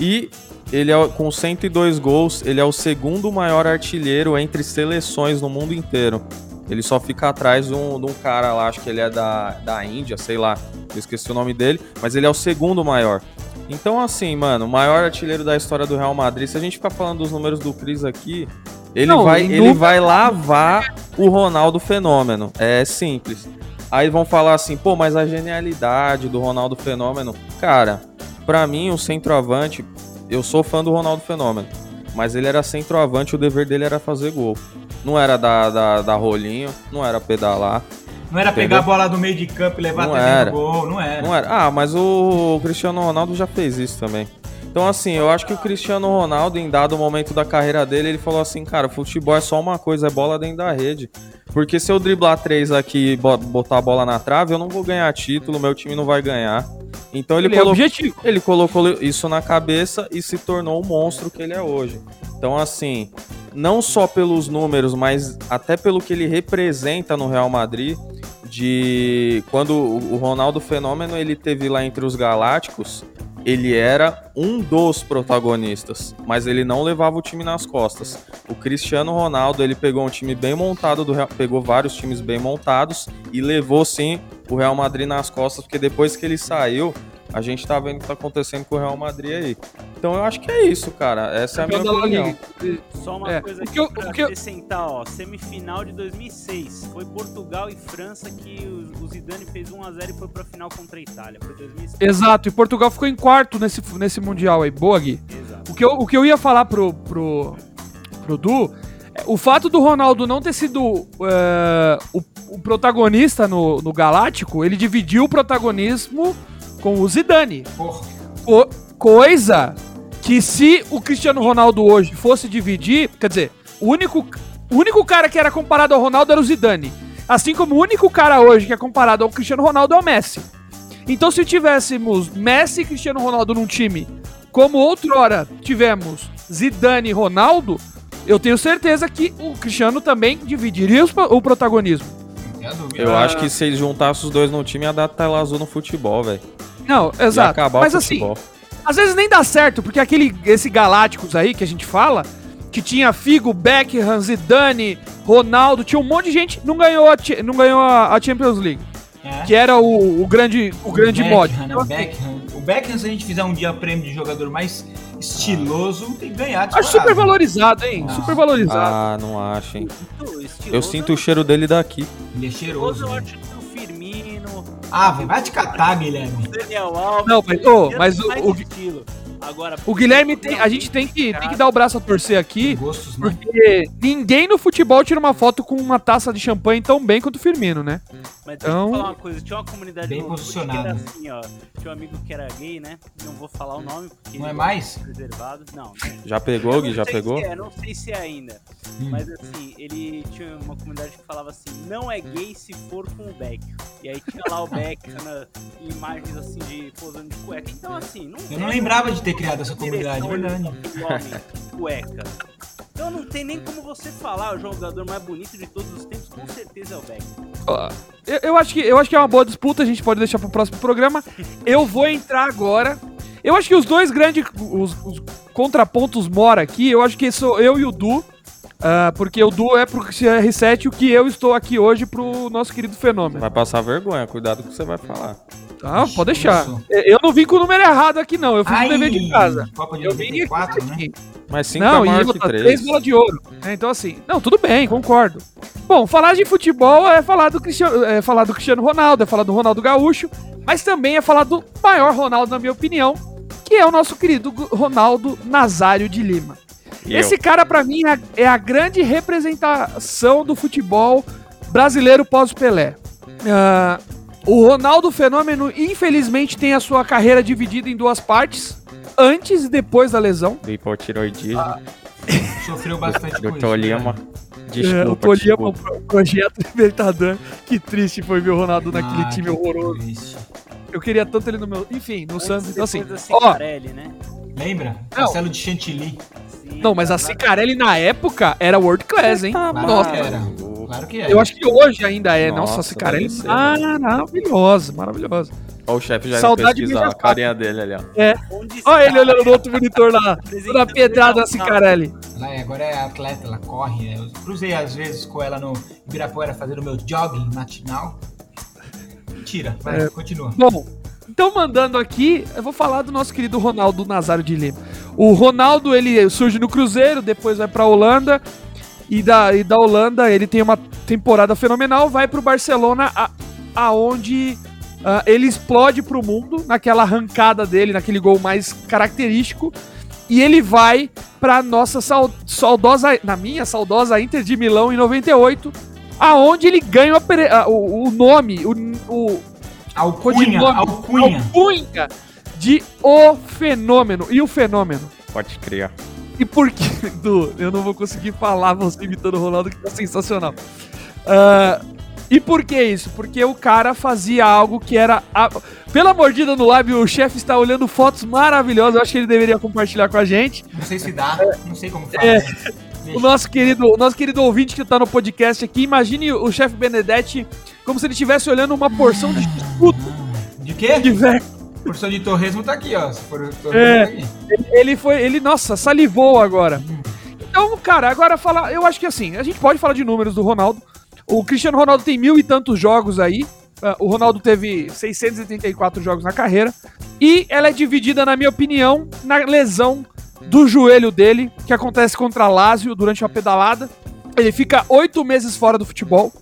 e ele é com 102 gols, ele é o segundo maior artilheiro entre seleções no mundo inteiro. Ele só fica atrás de um, de um cara lá, acho que ele é da, da Índia, sei lá, eu esqueci o nome dele, mas ele é o segundo maior. Então, assim, mano, o maior artilheiro da história do Real Madrid, se a gente ficar falando dos números do Cris aqui, ele, Não, vai, nunca- ele vai lavar o Ronaldo Fenômeno. É simples. Aí vão falar assim, pô, mas a genialidade do Ronaldo Fenômeno. Cara, pra mim, o centroavante, eu sou fã do Ronaldo Fenômeno. Mas ele era centroavante, o dever dele era fazer gol. Não era dar, dar, dar rolinho, não era pedalar. Não era Entendeu? pegar a bola do meio de campo e levar Não até era. dentro do gol, não era. Não era. Ah, mas o Cristiano Ronaldo já fez isso também. Então, assim, eu acho que o Cristiano Ronaldo, em dado momento da carreira dele, ele falou assim, cara, futebol é só uma coisa, é bola dentro da rede. Porque se eu driblar três aqui e bo- botar a bola na trave, eu não vou ganhar título, meu time não vai ganhar. Então ele, Ele é colocou, objetivo. ele colocou isso na cabeça e se tornou o monstro que ele é hoje. Então, assim, não só pelos números, mas até pelo que ele representa no Real Madrid, de quando o o Ronaldo Fenômeno ele teve lá entre os Galácticos, ele era um dos protagonistas, mas ele não levava o time nas costas. O Cristiano Ronaldo, ele pegou um time bem montado do Real, pegou vários times bem montados e levou sim o Real Madrid nas costas, porque depois que ele saiu, a gente tá vendo o que tá acontecendo com o Real Madrid aí. Então eu acho que é isso, cara. Essa é a minha da La opinião. Só uma É, coisa o aqui que eu- pra o que eu- acrescentar, ó, semifinal de 2006, foi Portugal e França que o, Zidane fez 1x0 e foi pra final contra a Itália, foi 2006. Exato, e Portugal ficou em quarto nesse, nesse Mundial aí. Boa, Gui. Exato. O que eu, o que eu ia falar pro, pro, pro Du, é, o fato do Ronaldo não ter sido é, o, o protagonista no, no Galáctico, ele dividiu o protagonismo com o Zidane. Co- coisa que se o Cristiano Ronaldo hoje fosse dividir, quer dizer, o único, o único cara que era comparado ao Ronaldo era o Zidane. Assim como o único cara hoje que é comparado ao Cristiano Ronaldo é o Messi. Então se tivéssemos Messi e Cristiano Ronaldo num time, como outrora tivemos Zidane e Ronaldo, eu tenho certeza que o Cristiano também dividiria o protagonismo. Eu acho que se eles juntassem os dois no time, ia dar tela azul no futebol, velho. Não, exato. acabar Mas o assim. Às vezes nem dá certo, porque aquele esse Galácticos aí que a gente fala, que tinha Figo, Beckham, Zidane, Ronaldo, tinha um monte de gente, não ganhou a, não ganhou a Champions League, É. que era o, o grande o grande Beckham, mod. né? Então, O Beckham. O Beckham, se a gente fizer um dia prêmio de jogador mais estiloso, tem que ganhar. Acho super valorizado, hein? Não. Super valorizado. Ah, não acho, hein. Estiloso, Eu sinto o cheiro dele daqui. Ele é cheiroso. né? Ah, vai te catar, Guilherme. Daniel Alves. Não, mas- já mas o- o-. Agora, O Guilherme tem, a gente tem que, tem que dar o braço a torcer aqui, Gostos, né? porque ninguém no futebol tira uma foto com uma taça de champanhe tão bem quanto o Firmino, né? Mas deixa Então- eu falar uma coisa, tinha uma comunidade Bem era assim, ó. Tinha um amigo que era gay, né? Não vou falar o nome, porque Não é mais? preservado. Não, não. Já pegou, Gui? Já pegou? É, não sei se é ainda. Hum. Mas assim, ele tinha uma comunidade que falava assim, não é gay se for com o Beck. E aí tinha lá o Beck na, imagens assim de posando de cueca. Então assim, não Eu não lembrava de ter criado essa comunidade, direção verdade. homem, cueca. Então não tem nem como você falar o jogador mais bonito de todos os tempos, com certeza é o Beck. Ó, Eu, eu acho que, eu acho que é uma boa disputa, a gente pode deixar pro próximo programa. Eu vou entrar agora. Eu acho que os dois grandes os, os contrapontos mora aqui, eu acho que sou eu e o Du. ah, porque o Du é pro CR7 o que eu estou aqui hoje pro nosso querido fenômeno. Vai passar vergonha, cuidado com o que você vai falar. Ah, pode deixar. Isso. Eu não vim com o número errado aqui, não. Eu fiz o dever de casa. Copa de Eu vim 94, né? Mas 5 Não, é e maior que outra, 3. três bola de ouro. né? Então, assim, não, tudo bem, concordo. Bom, falar de futebol é falar do Cristiano, é falar do Cristiano Ronaldo, é falar do Ronaldo Gaúcho, mas também é falar do maior Ronaldo, na minha opinião, que é o nosso querido Ronaldo Nazário de Lima. E Esse cara, pra mim, é a- é a grande representação do futebol brasileiro pós-Pelé. Ah, o Ronaldo Fenômeno, infelizmente, tem a sua carreira dividida em duas partes, antes e depois da lesão. eu. Hipotiroidismo. Sofreu bastante com isso. Doutor Lima. É, Desculpa, o Tolima, o desculpa. pro- projeto Libertador. Que triste foi ver o Ronaldo naquele Ah, time que horroroso. triste. Eu queria tanto ele no meu. Enfim, no Santos. Então, assim. Ó, né? Lembra? Castelo de Chantilly. Sim, não, mas a Cicarelli na época era world class, hein? Claro Nossa. era. Claro que era. Eu acho que hoje ainda é. Nossa, Nossa, a Cicarelli deve ser, maravilhosa, maravilhosa. Ó, o chefe já Saudade pesquisar a carinha dele ali, ó. Onde Olha ele olhando no outro monitor lá. Toda pedrada da Cicarelli. Ela é- agora é atleta, ela corre. né? Eu cruzei às vezes com ela no Ibirapuera fazendo o meu jogging matinal. Mentira, vai, É. continua. Bom, então mandando aqui, eu vou falar do nosso querido Ronaldo Nazário de Lima. O Ronaldo, ele surge no Cruzeiro, depois vai pra Holanda, e da, e da Holanda ele tem uma temporada fenomenal, vai pro Barcelona, a, aonde ah, ele explode pro mundo, naquela arrancada dele, naquele gol mais característico, e ele vai pra nossa sau- saudosa, na minha saudosa Inter de Milão em 98, aonde ele ganha ah, o, o nome, o, o, Alcunha, alcunha. alcunha de O Fenômeno. E o Fenômeno? Pode criar. E por que, Du? Eu não vou conseguir falar você imitando o Ronaldo, que tá sensacional. Ah, e por que isso? Porque o cara fazia algo que era. A... Pela mordida no lábio, o chefe está olhando fotos maravilhosas. Eu acho que ele deveria compartilhar com a gente. Não sei se dá, não sei como faz. É. O nosso querido, o nosso querido ouvinte que tá no podcast aqui, imagine o chefe Benedetti como se ele estivesse olhando uma porção de escudo De quê? de velho. Porção de torresmo tá aqui, ó. Torresmo, É. tá aqui. Ele, foi, ele, nossa, salivou agora. Então, cara, agora falar, eu acho que assim, a gente pode falar de números do Ronaldo. O Cristiano Ronaldo tem mil e tantos jogos aí. Ah, O Ronaldo teve 684 jogos na carreira. E ela é dividida, na minha opinião, na lesão do joelho dele, que acontece contra a Lazio durante uma pedalada. Ele fica oito meses fora do futebol.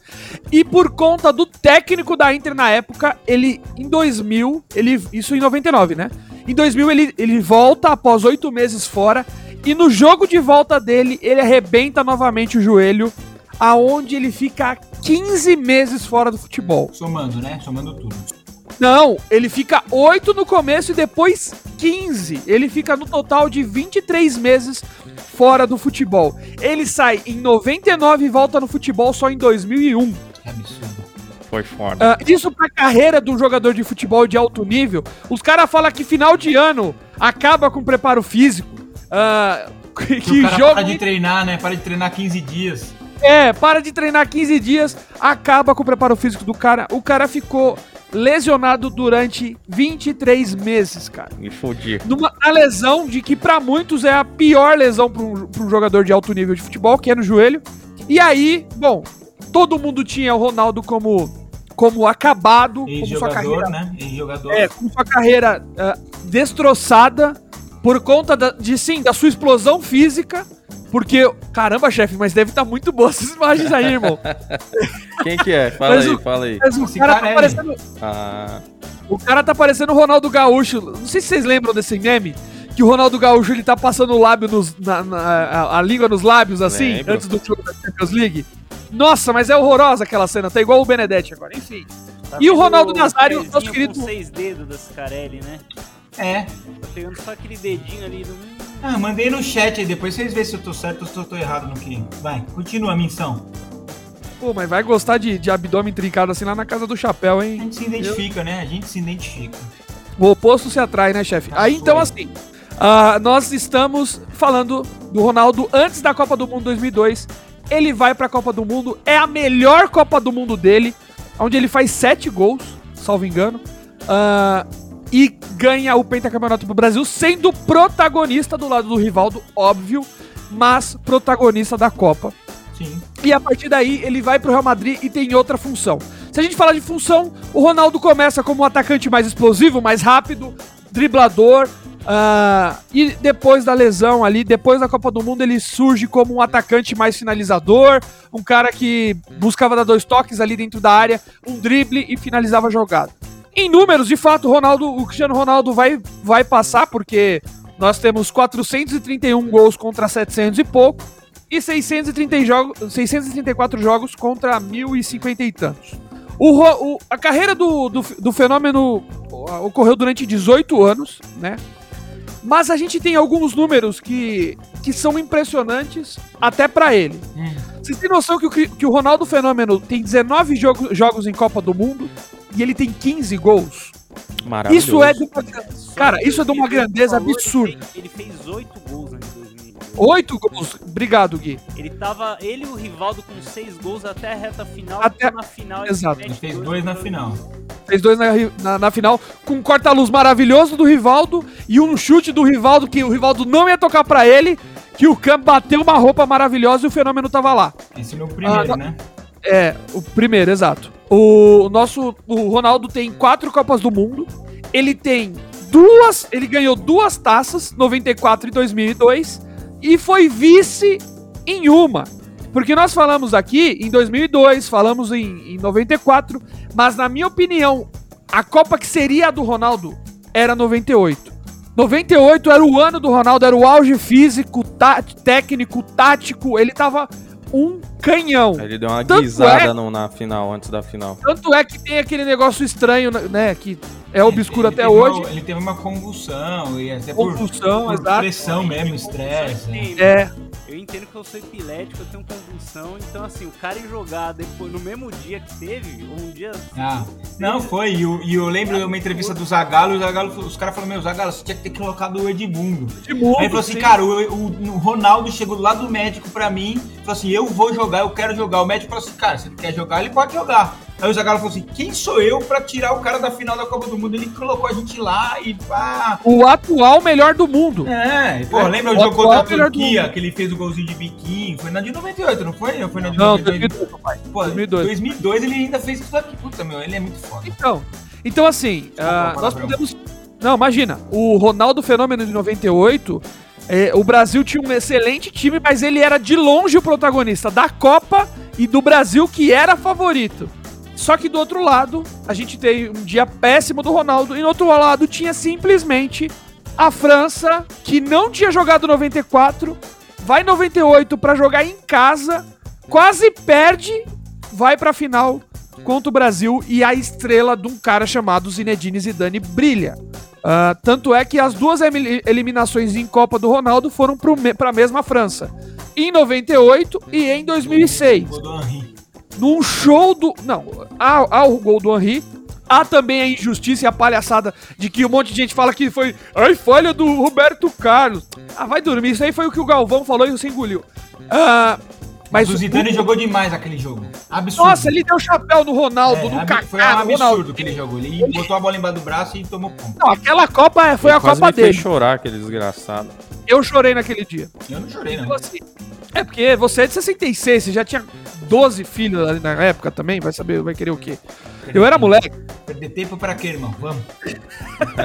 E por conta do técnico da Inter na época, ele, em 2000, ele, isso em 99, né? Em 2000, ele, ele volta após oito meses fora. E no jogo de volta dele, ele arrebenta novamente o joelho. aonde ele fica 15 meses fora do futebol. Somando, né? Somando tudo. Não, ele fica 8 no começo e depois 15. Ele fica no total de 23 meses fora do futebol. Ele sai em 99 e volta no futebol só em 2001. Que absurdo. Foi foda. Uh, isso pra carreira de um jogador de futebol de alto nível. Os caras falam que final de ano acaba com preparo físico. Uh, que, Que o cara jogo. para de treinar, né? Para de treinar 15 dias. É, para de treinar 15 dias, acaba com o preparo físico do cara. O cara ficou lesionado durante 23 meses, cara. Me fodi. Numa a lesão de que pra muitos é a pior lesão pra um, pra um jogador de alto nível de futebol, que é no joelho. E aí, bom, todo mundo tinha o Ronaldo como, como acabado, como sua carreira né? Ex-jogador. é, com sua carreira ah, destroçada por conta da- de sim, da sua explosão física. Porque, caramba, chefe, mas deve estar muito boa essas imagens aí, irmão. Quem que é? Fala Mas aí, o- fala aí. Mas o Esse cara cara tá é parecendo. Ah, O cara tá parecendo o Ronaldo Gaúcho. Não sei se vocês lembram desse meme. Que o Ronaldo Gaúcho ele tá passando o lábio nos. na- na- a, a língua nos lábios, assim, Lembro. antes do jogo da Champions League. Nossa, mas é horrorosa aquela cena, tá igual o Benedetti agora, enfim. Tá E o Ronaldo Nazário, nosso querido- Com seis dedos da Scarelli, né? É. Tá pegando só aquele dedinho ali do. Ah, mandei no chat aí, depois vocês vêem se eu tô certo ou se eu tô errado no que. Vai, continua a missão. Pô, mas vai gostar de, de abdômen trincado assim lá na casa do chapéu, A hein? gente se identifica, né? A gente se identifica. O oposto se atrai, né, chefe? Ah, Aí então, assim, ah, nós estamos falando do Ronaldo antes da Copa do Mundo 2002. Ele vai pra Copa do Mundo, é a melhor Copa do Mundo dele, onde ele faz sete gols, salvo engano, ah, e ganha o pentacampeonato pro Brasil, sendo protagonista do lado do Rivaldo, óbvio, mas protagonista da Copa. Sim. E a partir daí ele vai pro Real Madrid e tem outra função. Se a gente falar de função, o Ronaldo começa como um atacante mais explosivo, mais rápido, driblador. ah, e depois da lesão ali, depois da Copa do Mundo, ele surge como um atacante mais finalizador, um cara que buscava dar dois toques ali dentro da área, um drible e finalizava a jogada. Em números, de fato, o Ronaldo, o Cristiano Ronaldo vai, vai passar, porque nós temos 431 gols contra 700 e pouco e 630 jogos, 634 jogos contra 1.050 e tantos. O, o- a carreira do, do, do fenômeno ocorreu durante 18 anos, né? Mas a gente tem alguns números que, que são impressionantes até pra ele. Hum. Vocês têm noção que o, que o Ronaldo Fenômeno tem 19 jogo, jogos em Copa do Mundo e ele tem 15 gols? maravilhoso. Isso é de uma, Cara, isso é de uma grandeza absurda. fez- Ele fez oito gols em 2002. 8 gols. Obrigado, Gui. Ele tava. Ele e o Rivaldo com seis gols até a reta final. Até- na final Exato. Ele fez dois na final. Fez dois na, na, na final, com um corta-luz maravilhoso do Rivaldo e um chute do Rivaldo que o Rivaldo não ia tocar pra ele, que o Campo bateu uma roupa maravilhosa e o fenômeno tava lá. Esse é o primeiro, Ah, né? É, o primeiro, exato. O nosso o Ronaldo tem quatro Copas do Mundo. Ele tem duas, ele ganhou duas taças, 94 e 2002, e foi vice em uma. Porque nós falamos aqui em 2002, falamos em, em 94, mas na minha opinião, a Copa que seria a do Ronaldo era 98. 98 era o ano do Ronaldo, era o auge físico, tá- técnico, tático, ele tava um canhão. Ele deu uma Tanto guisada é- no- na final, antes da final. Tanto é que tem aquele negócio estranho, né? Que é obscuro Ele até teve hoje. uma- ele teve uma convulsão, e até por, Convulsão, por exato. pressão mesmo, estresse. né? Sim, É, Eu entendo que eu sou epilético, eu tenho convulsão, então assim, o cara ir jogar depois, no mesmo dia que teve, ou um dia. Ah, não, foi. E, eu- e eu lembro de uma entrevista do Zagallo, e o Zagallo, os caras falaram, meu, Zagallo, você tinha que ter colocado o Edmundo. de mundo. Aí ele falou assim, sim. cara, o, o- o Ronaldo chegou lá do médico pra mim, falou assim, eu vou jogar, eu quero jogar. O médico falou assim, cara, se ele quer jogar, ele pode jogar. Aí o Zagallo falou assim, quem sou eu pra tirar o cara da final da Copa do Mundo? Ele colocou a gente lá e pá... O atual melhor do mundo. É, pô, É, lembra o o jogo contra a Turquia, que ele fez o golzinho de biquinho? Foi na de 98, não foi? Ou foi na de Não, 92? 2002, papai. Pô, 2002. 2002 ele ainda fez tudo aqui. Puta, meu, ele é muito foda. Então, então assim, Desculpa, nós podemos. Não, imagina, o Ronaldo Fenômeno de 98, é, o Brasil tinha um excelente time, mas ele era de longe o protagonista da Copa e do Brasil, que era favorito. Só que do outro lado, a gente tem um dia péssimo do Ronaldo, e no outro lado tinha simplesmente a França, que não tinha jogado 94, vai 98 pra jogar em casa quase perde, vai pra final contra o Brasil e a estrela de um cara chamado Zinedine Zidane brilha. Uh, tanto é que as duas eliminações em Copa do Ronaldo foram para a mesma França. Em 98 e em 2006. Num show do. Não, há, há o gol do Henry. Há também a injustiça e a palhaçada de que um monte de gente fala que foi. Ai, falha do Roberto Carlos. Ah, vai dormir. Isso aí foi o que o Galvão falou e você engoliu. Uh, mas o Zidane o... jogou demais aquele jogo. Absurdo. Nossa, ele deu chapéu no Ronaldo, é, no Kaká. Foi um absurdo Ronaldo. que ele jogou. Ele, ele botou a bola embaixo do braço e tomou ponto. Não, aquela Copa foi ele a Copa dele. Fez chorar aquele desgraçado. Eu chorei naquele dia. Eu não chorei, não. Assim, é porque você é de 66, você já tinha 12 filhos ali na época também, vai saber, vai querer o quê? Eu era moleque. Perder tempo pra quê, irmão? Vamos.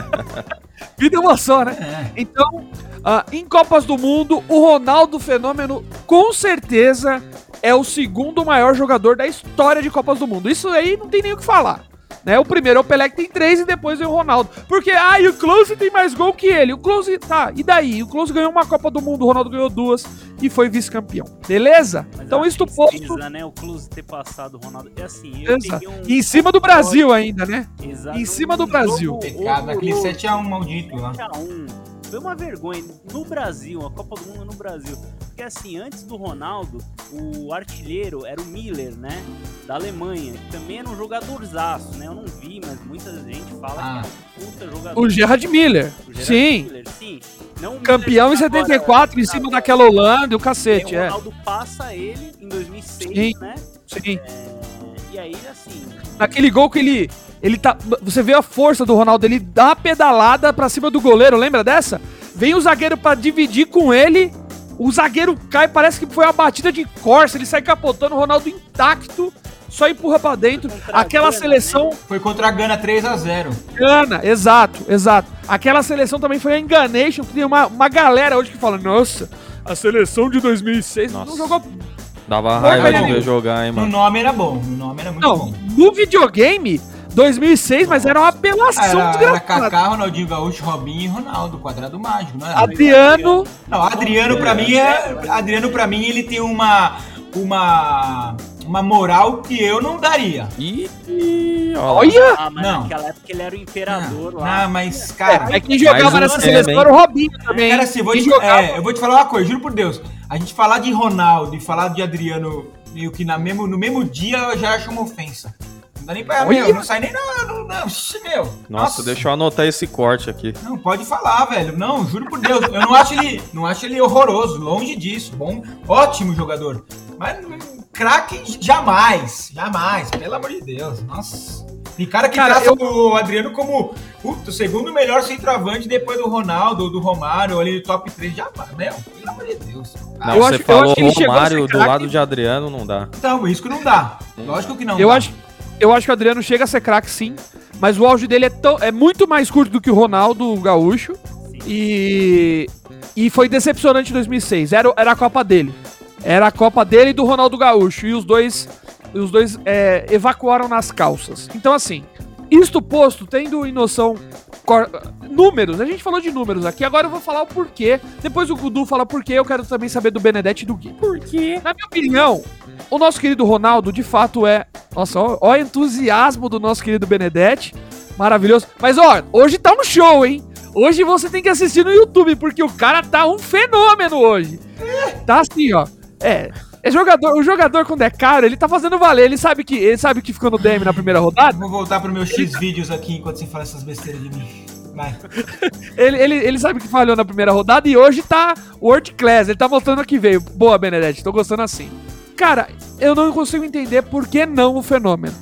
Vida é uma só, né? É. Então, uh, em Copas do Mundo, o Ronaldo Fenômeno, com certeza, é o segundo maior jogador da história de Copas do Mundo. Isso aí não tem nem o que falar. Né? O primeiro é o Pelé que tem três e depois é o Ronaldo. Porque, ah, e o Close tem mais gol que ele. O Close, tá, e daí? O Close ganhou uma Copa do Mundo, o Ronaldo ganhou duas e foi vice-campeão. Beleza? Mas então isso posto... né? O Close ter passado o Ronaldo. É assim, eu um... Em cima do Brasil ainda, né? Exato. Em cima do Brasil. Pecado, aquele 7x1 maldito lá. 7x1 foi uma vergonha no Brasil, a Copa do Mundo no Brasil. Porque assim, antes do Ronaldo, o artilheiro era o Miller, né? Da Alemanha, que também era um jogadorzaço, né? Eu não vi, mas muita gente fala ah. que era um puta jogador. O Gerard Miller. O Gerard sim. Miller, sim. Não Campeão em 74, agora, em cima daquela Holanda, o cacete, é. O Ronaldo é. passa ele em 2006, sim. né? Sim. É, e aí, assim... Naquele gol que ele ele tá. Você vê a força do Ronaldo, ele dá uma pedalada pra cima do goleiro, lembra dessa? Vem o zagueiro para dividir com ele. O zagueiro cai, parece que foi uma batida de corsa. Ele sai capotando, o Ronaldo intacto, só empurra para dentro. Aquela Gana, seleção. Né? Foi contra a Gana 3 a 0 Gana, exato, exato. Aquela seleção também foi a Enganation, que tem uma, uma galera hoje que fala: Nossa, a seleção de 2006 Nossa. não jogou. Dava raiva de ver jogar, hein, mano. O nome era bom, o nome era muito não, bom. No videogame, 2006, mas era uma apelação era, desgraçada. Era Kaká, Ronaldinho Gaúcho, Robinho e Ronaldo, quadrado mágico, não era? Adriano. Não, Adriano pra mim é. Adriano pra mim ele tem uma. Uma. Uma moral que eu não daria. Ih, olha! Ah, mas não. naquela época ele era o imperador não, lá. Não, mas, cara. É, é quem jogava nessa seleção era o Robinho também. Era assim, vou te, é, eu vou te falar uma coisa, juro por Deus. A gente falar de Ronaldo e falar de Adriano meio que na mesmo, no mesmo dia eu já acho uma ofensa. Não dá nem pra. Meu, não sai nem. Não, não, não. Meu. Nossa, Nossa, deixa eu anotar esse corte aqui. Não, pode falar, velho. Não, juro por Deus. Eu não acho ele. Não acho ele horroroso. Longe disso. Bom, ótimo jogador. Mas craque jamais. Jamais. Pelo amor de Deus. Nossa. Tem cara que cara, eu... o Adriano como puto, o segundo melhor centroavante depois do Ronaldo, do Romário, ali no top 3 já, meu, pelo amor de Deus. Não, eu você acho, falou Romário do lado de Adriano, não dá. Então, isso que não dá. Lógico que não eu dá. Acho, eu acho que o Adriano chega a ser craque sim, mas o auge dele é, tão, é muito mais curto do que o Ronaldo o Gaúcho. E, e foi decepcionante em 2006. Era, era a Copa dele. Era a Copa dele e do Ronaldo Gaúcho. E os dois, os dois é, evacuaram nas calças. Então, assim, isto posto, tendo em noção números, a gente falou de números aqui, agora eu vou falar o porquê. Depois o Gudu fala porquê, eu quero também saber do Benedetti e do Gui. Por quê? Na minha opinião, o nosso querido Ronaldo, de fato, é. Nossa, ó, ó o entusiasmo do nosso querido Benedetti. Maravilhoso. Mas, ó, hoje tá um show, hein? Hoje você tem que assistir no YouTube, porque o cara tá um fenômeno hoje. Tá assim, ó. É. É jogador, o jogador, quando é caro, ele tá fazendo valer. Ele sabe que, ele sabe que ficou no DM na primeira rodada. Vou voltar pro meu X vídeos aqui enquanto você fala essas besteiras de mim. Vai. ele, ele, ele sabe que falhou na primeira rodada e hoje tá world class. Ele tá mostrando que veio. Boa, Benedetti, tô gostando assim. Cara, eu não consigo entender por que não o fenômeno.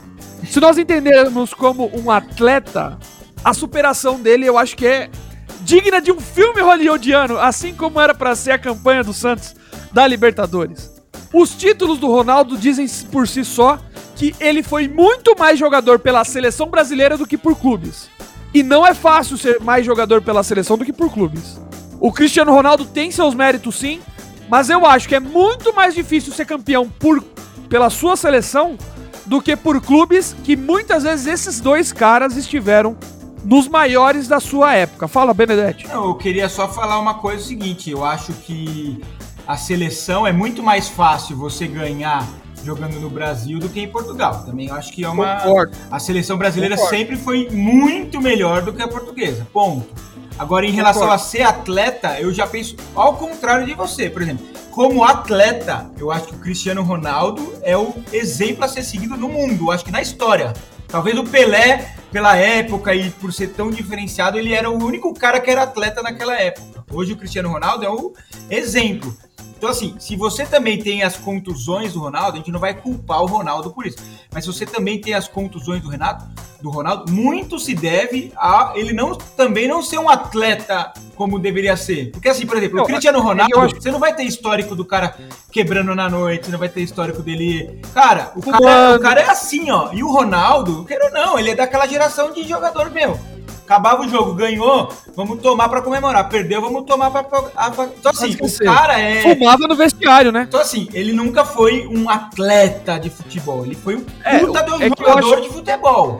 Se nós entendermos como um atleta, a superação dele eu acho que é digna de um filme hollywoodiano, assim como era para ser a campanha do Santos da Libertadores. Os títulos do Ronaldo dizem por si só que ele foi muito mais jogador pela seleção brasileira do que por clubes. E não é fácil ser mais jogador pela seleção do que por clubes. O Cristiano Ronaldo tem seus méritos sim, mas eu acho que é muito mais difícil ser campeão por, pela sua seleção do que por clubes que muitas vezes esses dois caras estiveram nos maiores da sua época. Fala, Benedetti. eu queria só falar uma coisa o seguinte, eu acho que a seleção é muito mais fácil você ganhar jogando no Brasil do que em Portugal. Também acho que é uma. Concordo. A seleção brasileira Concordo. sempre foi muito melhor do que a portuguesa. Ponto. Agora, em relação a ser atleta, eu já penso ao contrário de você. Por exemplo, como atleta, eu acho que o Cristiano Ronaldo é o exemplo a ser seguido no mundo, eu acho que na história. Talvez o Pelé, pela época e por ser tão diferenciado, ele era o único cara que era atleta naquela época. Hoje o Cristiano Ronaldo é o exemplo. Então, assim, se você também tem as contusões do Ronaldo, a gente não vai culpar o Ronaldo por isso. Mas se você também tem as contusões do Renato, do Ronaldo, muito se deve a ele não também não ser um atleta como deveria ser. Porque assim, por exemplo, não, o Cristiano Ronaldo, acho... você não vai ter histórico do cara quebrando na noite, você não vai ter histórico dele. Cara, o cara, o cara é assim, ó. E o Ronaldo, quero não, ele é daquela geração de jogador meu Acabava o jogo, ganhou, vamos tomar para comemorar. Perdeu, vamos tomar para. Então, assim, o cara é. Fumava no vestiário, né? Então, assim, ele nunca foi um atleta de futebol. Ele foi um é, puta é, é jogador acho... de futebol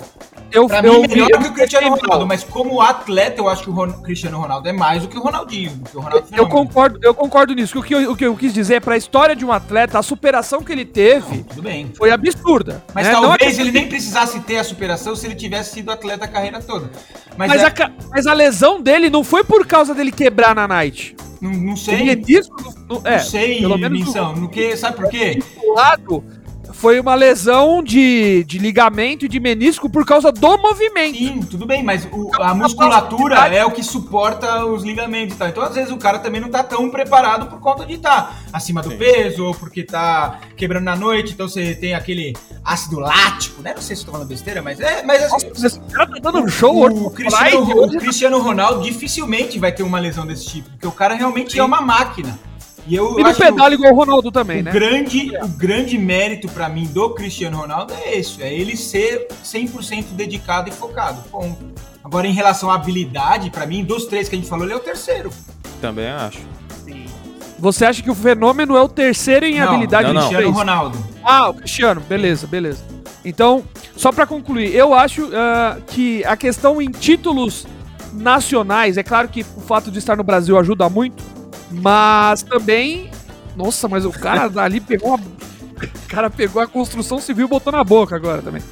eu, pra eu, mim, melhor eu, que o Cristiano Ronaldo, mas como atleta, eu acho que o Cristiano Ronaldo é mais do que o Ronaldinho. Que o Ronaldo eu, concordo, eu concordo nisso. O que, eu, o que eu quis dizer é pra história de um atleta, a superação que ele teve Não, foi absurda. Mas né? talvez ele nem precisasse ter a superação se ele tivesse sido atleta a carreira toda. Mas, mas, é... a, mas a lesão dele não foi por causa dele quebrar na night. Não, não sei. É disso, não, é, não sei, pelo menos Missão. No que, sabe por quê? lado foi uma lesão de, de ligamento e de menisco por causa do movimento. Sim, tudo bem, mas o, a musculatura é o que suporta os ligamentos e tal. Então, às vezes, o cara também não tá tão preparado por conta de estar tá acima do Sim. peso ou porque tá quebrando na noite. Então, você tem aquele ácido lático, né? Não sei se eu tô falando besteira, mas é. Mas, assim, Nossa, cara tá dando um show o, o, Cristiano, o Cristiano Ronaldo dificilmente vai ter uma lesão desse tipo, porque o cara realmente Sim. é uma máquina. E, eu e no pedal igual o Ronaldo também, o né? Grande, o grande mérito para mim do Cristiano Ronaldo é isso, é ele ser 100% dedicado e focado, ponto. Agora, em relação à habilidade, para mim, dos três que a gente falou, ele é o terceiro. Também acho. Sim. Você acha que o fenômeno é o terceiro em não, habilidade? Não, não. Cristiano Ronaldo. Ah, o Cristiano, beleza, beleza. Então, só para concluir, eu acho uh, que a questão em títulos nacionais, é claro que o fato de estar no Brasil ajuda muito, mas também. Nossa, mas o cara ali pegou. O cara pegou a construção civil e botou na boca agora também.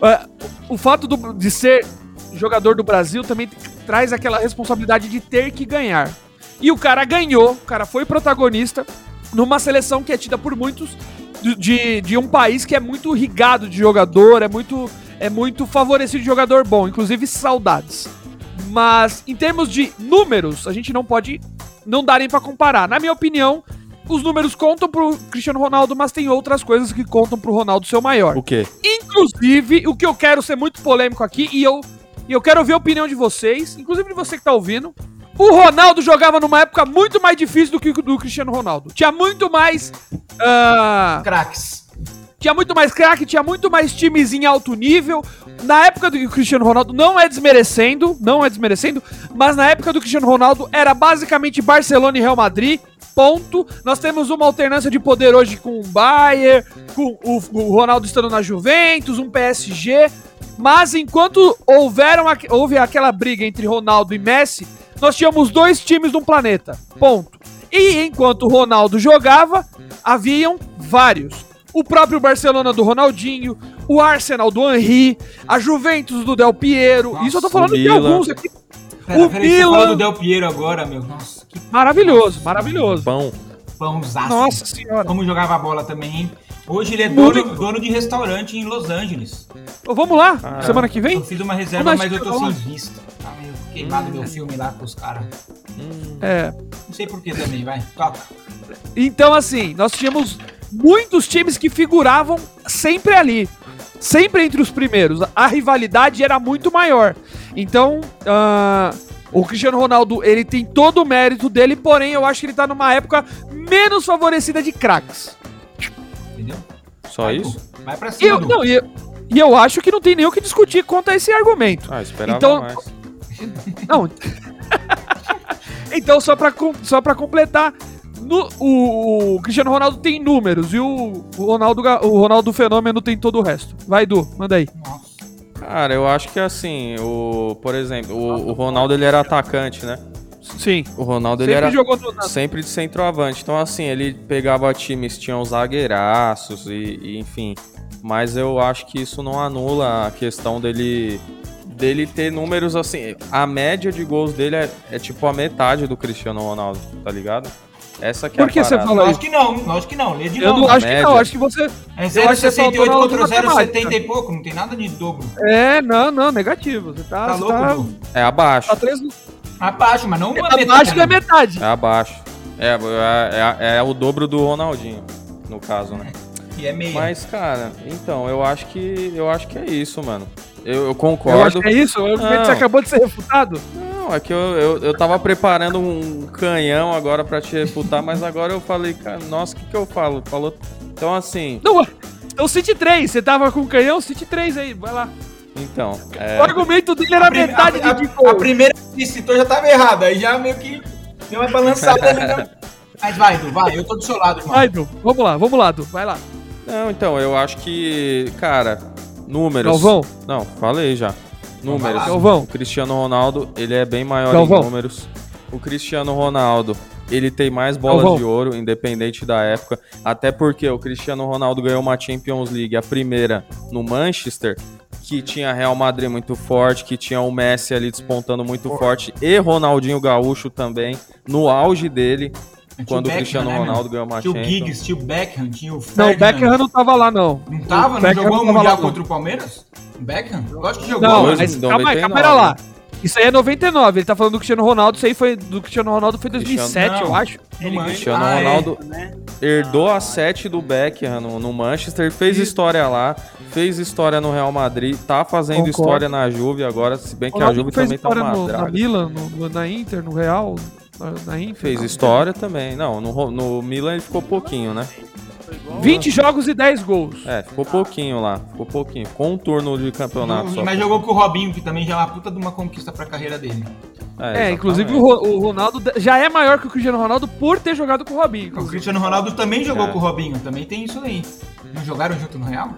É, o fato do, de ser jogador do Brasil também traz aquela responsabilidade de ter que ganhar. E o cara ganhou, o cara foi protagonista numa seleção que é tida por muitos de, de um país que é muito rigado de jogador, é muito, é muito favorecido de jogador bom, inclusive saudades. Mas em termos de números, a gente não pode não darem para comparar. Na minha opinião, os números contam pro Cristiano Ronaldo, mas tem outras coisas que contam pro Ronaldo ser o maior. O quê? Inclusive, o que eu quero ser muito polêmico aqui, e eu, e eu quero ouvir a opinião de vocês, inclusive de você que tá ouvindo. O Ronaldo jogava numa época muito mais difícil do que o do Cristiano Ronaldo. Tinha muito mais. Uh, Craques. Tinha muito mais craque, tinha muito mais times em alto nível. Na época do Cristiano Ronaldo, não é desmerecendo, não é desmerecendo, mas na época do Cristiano Ronaldo era basicamente Barcelona e Real Madrid. Ponto. Nós temos uma alternância de poder hoje com o Bayern, com o, o Ronaldo estando na Juventus, um PSG. Mas enquanto houveram, houve aquela briga entre Ronaldo e Messi, nós tínhamos dois times no planeta. Ponto. E enquanto Ronaldo jogava, haviam vários o próprio Barcelona do Ronaldinho, o Arsenal do Henry, a Juventus do Del Piero. Nossa, Isso eu tô falando de alguns aqui. Pera, o pera, Milan do Del Piero agora, meu. Nossa, que maravilhoso, maravilhoso. Pão. Pãozaço. Nossa senhora. Como jogava a bola também, hein? Hoje ele é dono, dono de restaurante em Los Angeles. Oh, vamos lá, ah, semana que vem? Eu fiz uma reserva, mas eu tô sem vista. Tá meio queimado hum. meu filme lá com os caras. Hum. É. Não sei por que também, vai. Toca. Então, assim, nós tínhamos muitos times que figuravam sempre ali. Sempre entre os primeiros. A rivalidade era muito maior. Então, uh, o Cristiano Ronaldo, ele tem todo o mérito dele, porém eu acho que ele tá numa época menos favorecida de craques. Entendeu? Só vai, isso? Vai pra cima. Eu, não, e, eu, e eu acho que não tem nem o que discutir contra esse argumento. Ah, esperava então, mais. Não. então, só pra, só pra completar, no, o, o, Cristiano Ronaldo tem números e o, o, Ronaldo, o Ronaldo Fenômeno tem todo o resto. Vai, Du, manda aí. Cara, eu acho que assim, o, por exemplo, o, o Ronaldo ele era atacante, né? Sim. O Ronaldo ele Sempre era jogou sempre de centroavante. Então, assim, ele pegava times, tinham zagueiraços e, e, enfim. Mas eu acho que isso não anula a questão dele dele ter números assim. A média de gols dele é, é tipo a metade do Cristiano Ronaldo, tá ligado? Essa que Por é que a você fala Lógico que não, lógico que não. Lê de Eu novo. não acho que não, média. acho que você. É eu acho que você faltou 0,68 na aula de contra matemática. 0,70 e pouco, não tem nada de dobro. É, não, não, negativo. Você tá. Tá louco, tá? É abaixo. tá três. Abaixo, mas não a Abaixo da metade. É abaixo. É, é, é, é o dobro do Ronaldinho, no caso, né? E é meia. Mas, cara, então, eu acho que. Eu acho que é isso, mano. Eu, eu Eu acho concordo. que é isso. Eu. Você acabou de ser refutado. Não, é que eu, eu, eu tava preparando um canhão agora pra te refutar, mas agora eu falei, cara, nossa, o que, que eu falo? Falou. Então, assim, Não, então City 3. Você tava com o canhão, City 3 aí. Vai lá. então. é, O argumento dele era A metade a, de a, a primeira que citou já tava errada, aí já meio que deu uma balançada ali. Né? Mas vai, Du, vai, eu tô do seu lado, irmão. Vai, Du. Vamos lá, vamos lá, Du. Vai lá. Não, então, eu acho que, cara, números. Galvão. Não, falei já. Números. Galvão. O Cristiano Ronaldo, ele é bem maior Galvão. em números. O Cristiano Ronaldo, ele tem mais bolas Galvão. de ouro, independente da época. Até porque o Cristiano Ronaldo ganhou uma Champions League, a primeira no Manchester, que tinha Real Madrid muito forte, que tinha o Messi ali despontando muito forte, e Ronaldinho Gaúcho também, no auge dele, quando o Beckham, Cristiano né? Ronaldo ganhou uma Tinha o Champions. Giggs, tinha o Beckham, tinha o Não, o Ferdinand. Beckham não tava lá, não. Não tava? O Não Beckham jogou o Mundial lá, contra o Palmeiras? O Beckham? Lógico que jogou. Não, mas calma aí, 99. pera lá. Isso aí é 99, ele tá falando do Cristiano Ronaldo, isso aí foi do Cristiano Ronaldo foi 2007, Cristiano- eu acho. Ele O Cristiano Ah, é. Ronaldo né? herdou a 7 do Beckham no, no Manchester, fez história lá, fez história no Real Madrid, tá fazendo Concordo. história na Juve agora, se bem que a Juve também tá história uma no, na draga. Milan, no- no- na Inter, no Real, Inter. Fez história também. Não, no, no Milan ele ficou pouquinho, né? Foi igual 20 jogos e 10 gols. É, ficou pouquinho lá, ficou pouquinho. Com um turno de campeonato só. Mas jogou com o Robinho, que também já é uma puta de uma conquista pra carreira dele. É, inclusive o, o Ronaldo já é maior que o Cristiano Ronaldo por ter jogado com o Robinho. O. Cristiano Ronaldo também jogou É. com o Robinho, também tem isso aí. Não jogaram junto no Real?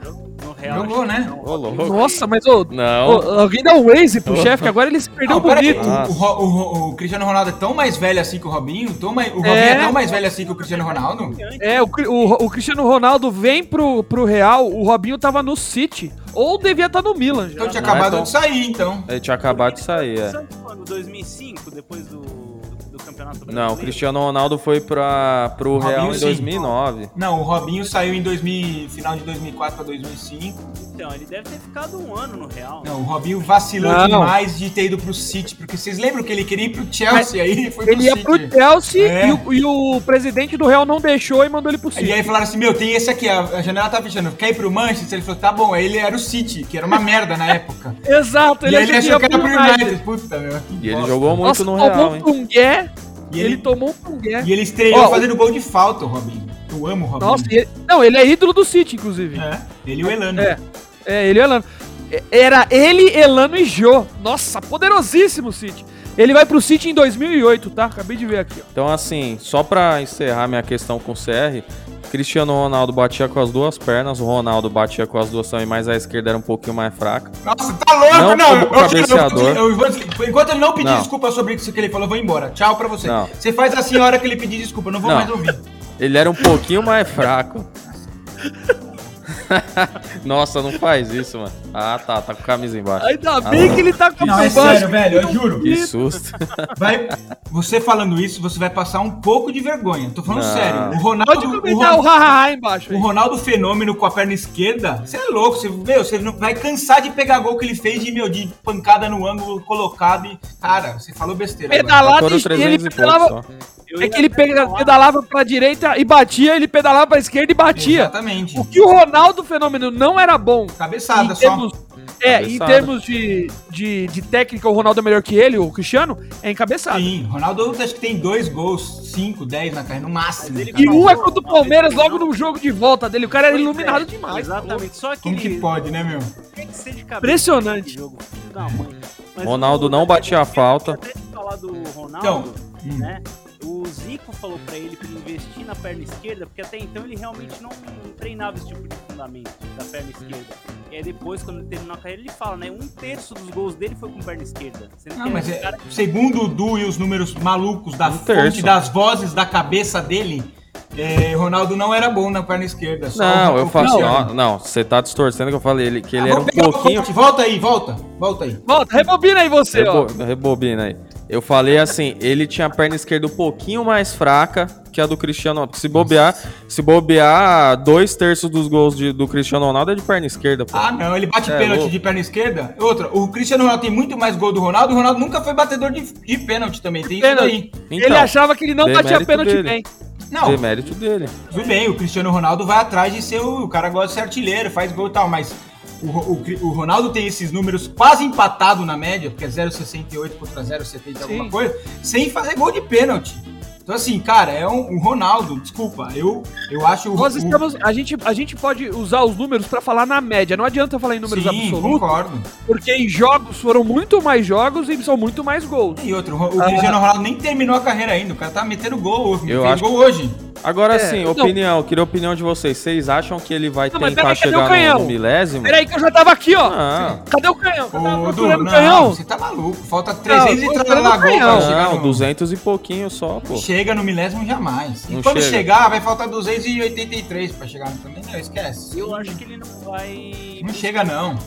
no Real. Jogou, né? não. Nossa, mas ô, Não. ô, alguém dá um Waze pro chefe, que agora ele se perdeu Não, bonito. O, o, o- o Cristiano Ronaldo é tão mais velho assim que o Robinho? Tão mais, o Robinho É. é. tão mais velho assim que o Cristiano Ronaldo? É, o, o, o Cristiano Ronaldo vem pro, pro Real, o Robinho tava no City. Ou devia estar no Milan já. Então tinha é acabado tão- de sair, então. Ele tinha acabado de sair, é. Santos quando? 2005, depois do Campeonato Brasileiro? Não, o Cristiano Ronaldo foi pro Robinho, Real em sim. 2009. Não, o Robinho saiu em 2000, final de 2004 pra 2005. Então, ele deve ter ficado um ano no Real. Não, o Robinho vacilou Não. demais de ter ido pro City, porque vocês lembram que ele queria ir pro Chelsea, aí ele foi pro Ele ia City. pro Chelsea É. e, o, e o presidente do Real não deixou e mandou ele pro City. E aí falaram assim, meu, tem esse aqui, a, a janela tá fechando, quer ir pro Manchester? Ele falou, tá bom, aí ele era o City, que era uma merda na época. Exato, e aí ele achou que era pro United. Puta, meu, E ele jogou muito Nossa, no Real, um hein? pungué. E ele... ele- tomou um pungué. E ele estreou Ó, fazendo gol de falta, o Robinho. Eu amo o Robinho. Nossa, ele- não, ele é ídolo do City, inclusive. É, ele e o Elano. É. É, ele e o Elano. É, Era ele, Elano e Jô. Nossa, poderosíssimo City. Ele vai pro City em 2008, tá? Acabei de ver aqui, ó. Então, assim, só pra encerrar minha questão com o CR, Cristiano Ronaldo batia com as duas pernas, o Ronaldo batia com as duas também, mas a esquerda era um pouquinho mais fraca. Nossa, tá louco? Não Não, eu- eu- cabeceador. eu- eu desligar. Enquanto ele não pedir Não. desculpa sobre isso que ele falou, eu vou embora. Tchau pra você. Não. Você faz assim a hora que ele pedir desculpa, eu não vou Não. mais ouvir. Ele era um pouquinho mais fraco. Nossa, não faz isso, mano. Ah, tá, tá com camisa embaixo. Ainda bem que ele tá com Não, é baixo. sério, velho, eu juro. Que susto. Vai, você falando isso, você vai passar um pouco de vergonha. Tô falando Não. sério. O Pode Ronaldo, o, comentar o hahaha embaixo. o. Ronaldo Fenômeno com a perna esquerda, você é louco. Você, meu, você não vai cansar de pegar gol que ele fez de, meu, de pancada no ângulo colocado e. Cara, você falou besteira. Pedalada Foram e ele 300 pouco pedalava. É que ele falar- pedalava pra direita e batia, ele pedalava pra esquerda e batia. Exatamente. O que o Ronaldo Fenômeno não era bom Cabeçada em só. termos, é, em Cabeçada. termos de, de, de técnica, o Ronaldo é melhor que ele, o Cristiano, é encabeçado. Sim, Ronaldo acho que tem dois gols, cinco, dez na carreira, no máximo. Ele- E um é contra o Palmeiras logo no jogo de volta dele. O cara era Pois é, iluminado demais. Exatamente. Só que Como que ele pode, né, meu? Impressionante. Mas Ronaldo não batia a falta. Até de falar do Ronaldo, Então, hum. né? O Zico falou pra ele ele investir na perna esquerda, porque até então ele realmente não treinava esse tipo de fundamento da perna esquerda. E aí depois, quando ele terminou a carreira, ele fala, né? Um terço dos gols dele foi com perna esquerda. Não, mas é, cara... segundo o Du e os números malucos da um fonte terço. das vozes da cabeça dele, é, Ronaldo não era bom na perna esquerda. não, eu falo assim, não, você tá distorcendo que eu falei ele, que ele ah, era um pouquinho. Volta aí, volta, volta aí. Volta, rebobina aí você, Rebo... ó. Rebobina aí. Eu falei assim, ele tinha a perna esquerda um pouquinho mais fraca que a do Cristiano Ronaldo. Se bobear, se bobear, dois terços dos gols de, do Cristiano Ronaldo é de perna esquerda. Pô. Ah, não, ele bate é, pênalti louco. de perna esquerda. Outra, o Cristiano Ronaldo tem muito mais gol do Ronaldo. O Ronaldo nunca foi batedor de, de pênalti também. Tem pênalti. isso aí. Então, ele achava que ele não batia pênalti dele. bem. Não. Demérito dele. Tudo bem, o Cristiano Ronaldo vai atrás de ser o, o cara gosta de ser artilheiro, faz gol e tal, mas o, o, o, Ronaldo tem esses números quase empatado na média, porque é 0,68 contra 0,70 alguma coisa, sem fazer gol de pênalti. Então, assim, cara, é um, um Ronaldo, desculpa, eu, eu acho... Nós estamos, a, gente, a gente pode usar os números para falar na média, não adianta falar em números Sim, absolutos. concordo. Porque em jogos foram muito mais jogos e são muito mais gols. E outro, o, Cristiano ah, Ronaldo nem terminou a carreira ainda, o cara tá metendo gol, eu fez acho... gol hoje. Agora é, sim, então, opinião, queria a opinião de vocês. Vocês acham que ele vai não, tentar chegar no, no milésimo? Peraí que eu já tava aqui, ó. Ah. Cadê o canhão? Ô, Du, não, canhão? você tá maluco. Falta 300 não, e tralha na gol pra chegar Não, no... 200 e pouquinho só, pô. Chega no milésimo jamais. E não quando chega. chegar, vai faltar 283 pra chegar no também. Não, esquece. Eu acho que ele não vai... Não chega, não.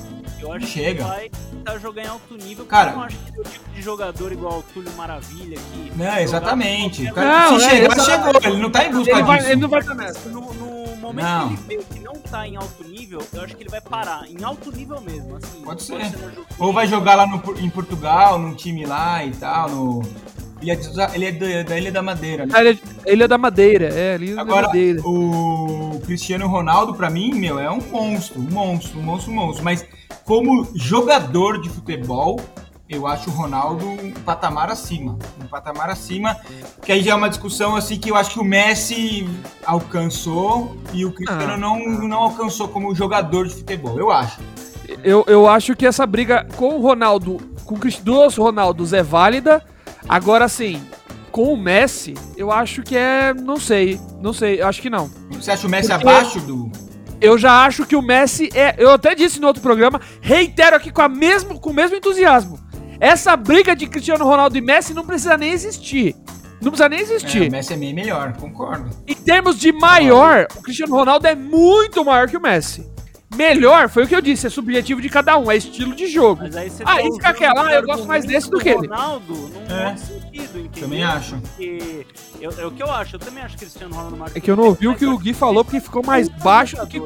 Eu acho Chega. que ele vai tentar jogar em alto nível, cara, eu não acho que é o tipo de jogador igual o Túlio Maravilha que. Não, exatamente. O cara, não, se é, chegar, chegou. Ele não tá em busca ele vai, disso. Ele não vai estar nessa. No, no momento não. que ele vê que não tá em alto nível, eu acho que ele vai parar. Em alto nível mesmo, assim. Pode ser. Ou vai jogar lá no, em Portugal, num time lá e tal, no. Ele é, ele é da Ilha da Madeira. Né? Ilha, Ilha da Madeira, é, Ilha Agora, da Madeira. O Cristiano Ronaldo, pra mim, meu, é um monstro, um monstro, um monstro, um monstro. Mas como jogador de futebol, eu acho o Ronaldo um patamar acima. Um patamar acima, que aí já é uma discussão assim que eu acho que o Messi alcançou e o Cristiano ah. não, não alcançou como jogador de futebol, eu acho. Eu, eu acho que essa briga com o Ronaldo, com duas Ronaldos é válida. Agora sim, com o Messi, eu acho que é. Não sei. Não sei, eu acho que não. Você acha o Messi Porque... abaixo do eu já acho que o Messi é. Eu até disse no outro programa, reitero aqui com, a mesmo, com o mesmo entusiasmo. Essa briga de Cristiano Ronaldo e Messi não precisa nem existir. Não precisa nem existir. É, o Messi é meio melhor, concordo. Em termos de maior, o Cristiano Ronaldo é muito maior que o Messi. Melhor, foi o que eu disse, é subjetivo de cada um, é estilo de jogo. Mas aí você ah, tá fica aquela, ah, eu gosto mais desse do que ele. Ronaldo não é. faz sentido, entendeu? Também acho. Porque eu, é o que eu acho, eu também acho que Cristiano Ronaldo mais. É que eu não ouvi o que o Gui falou porque ficou mais baixo do que.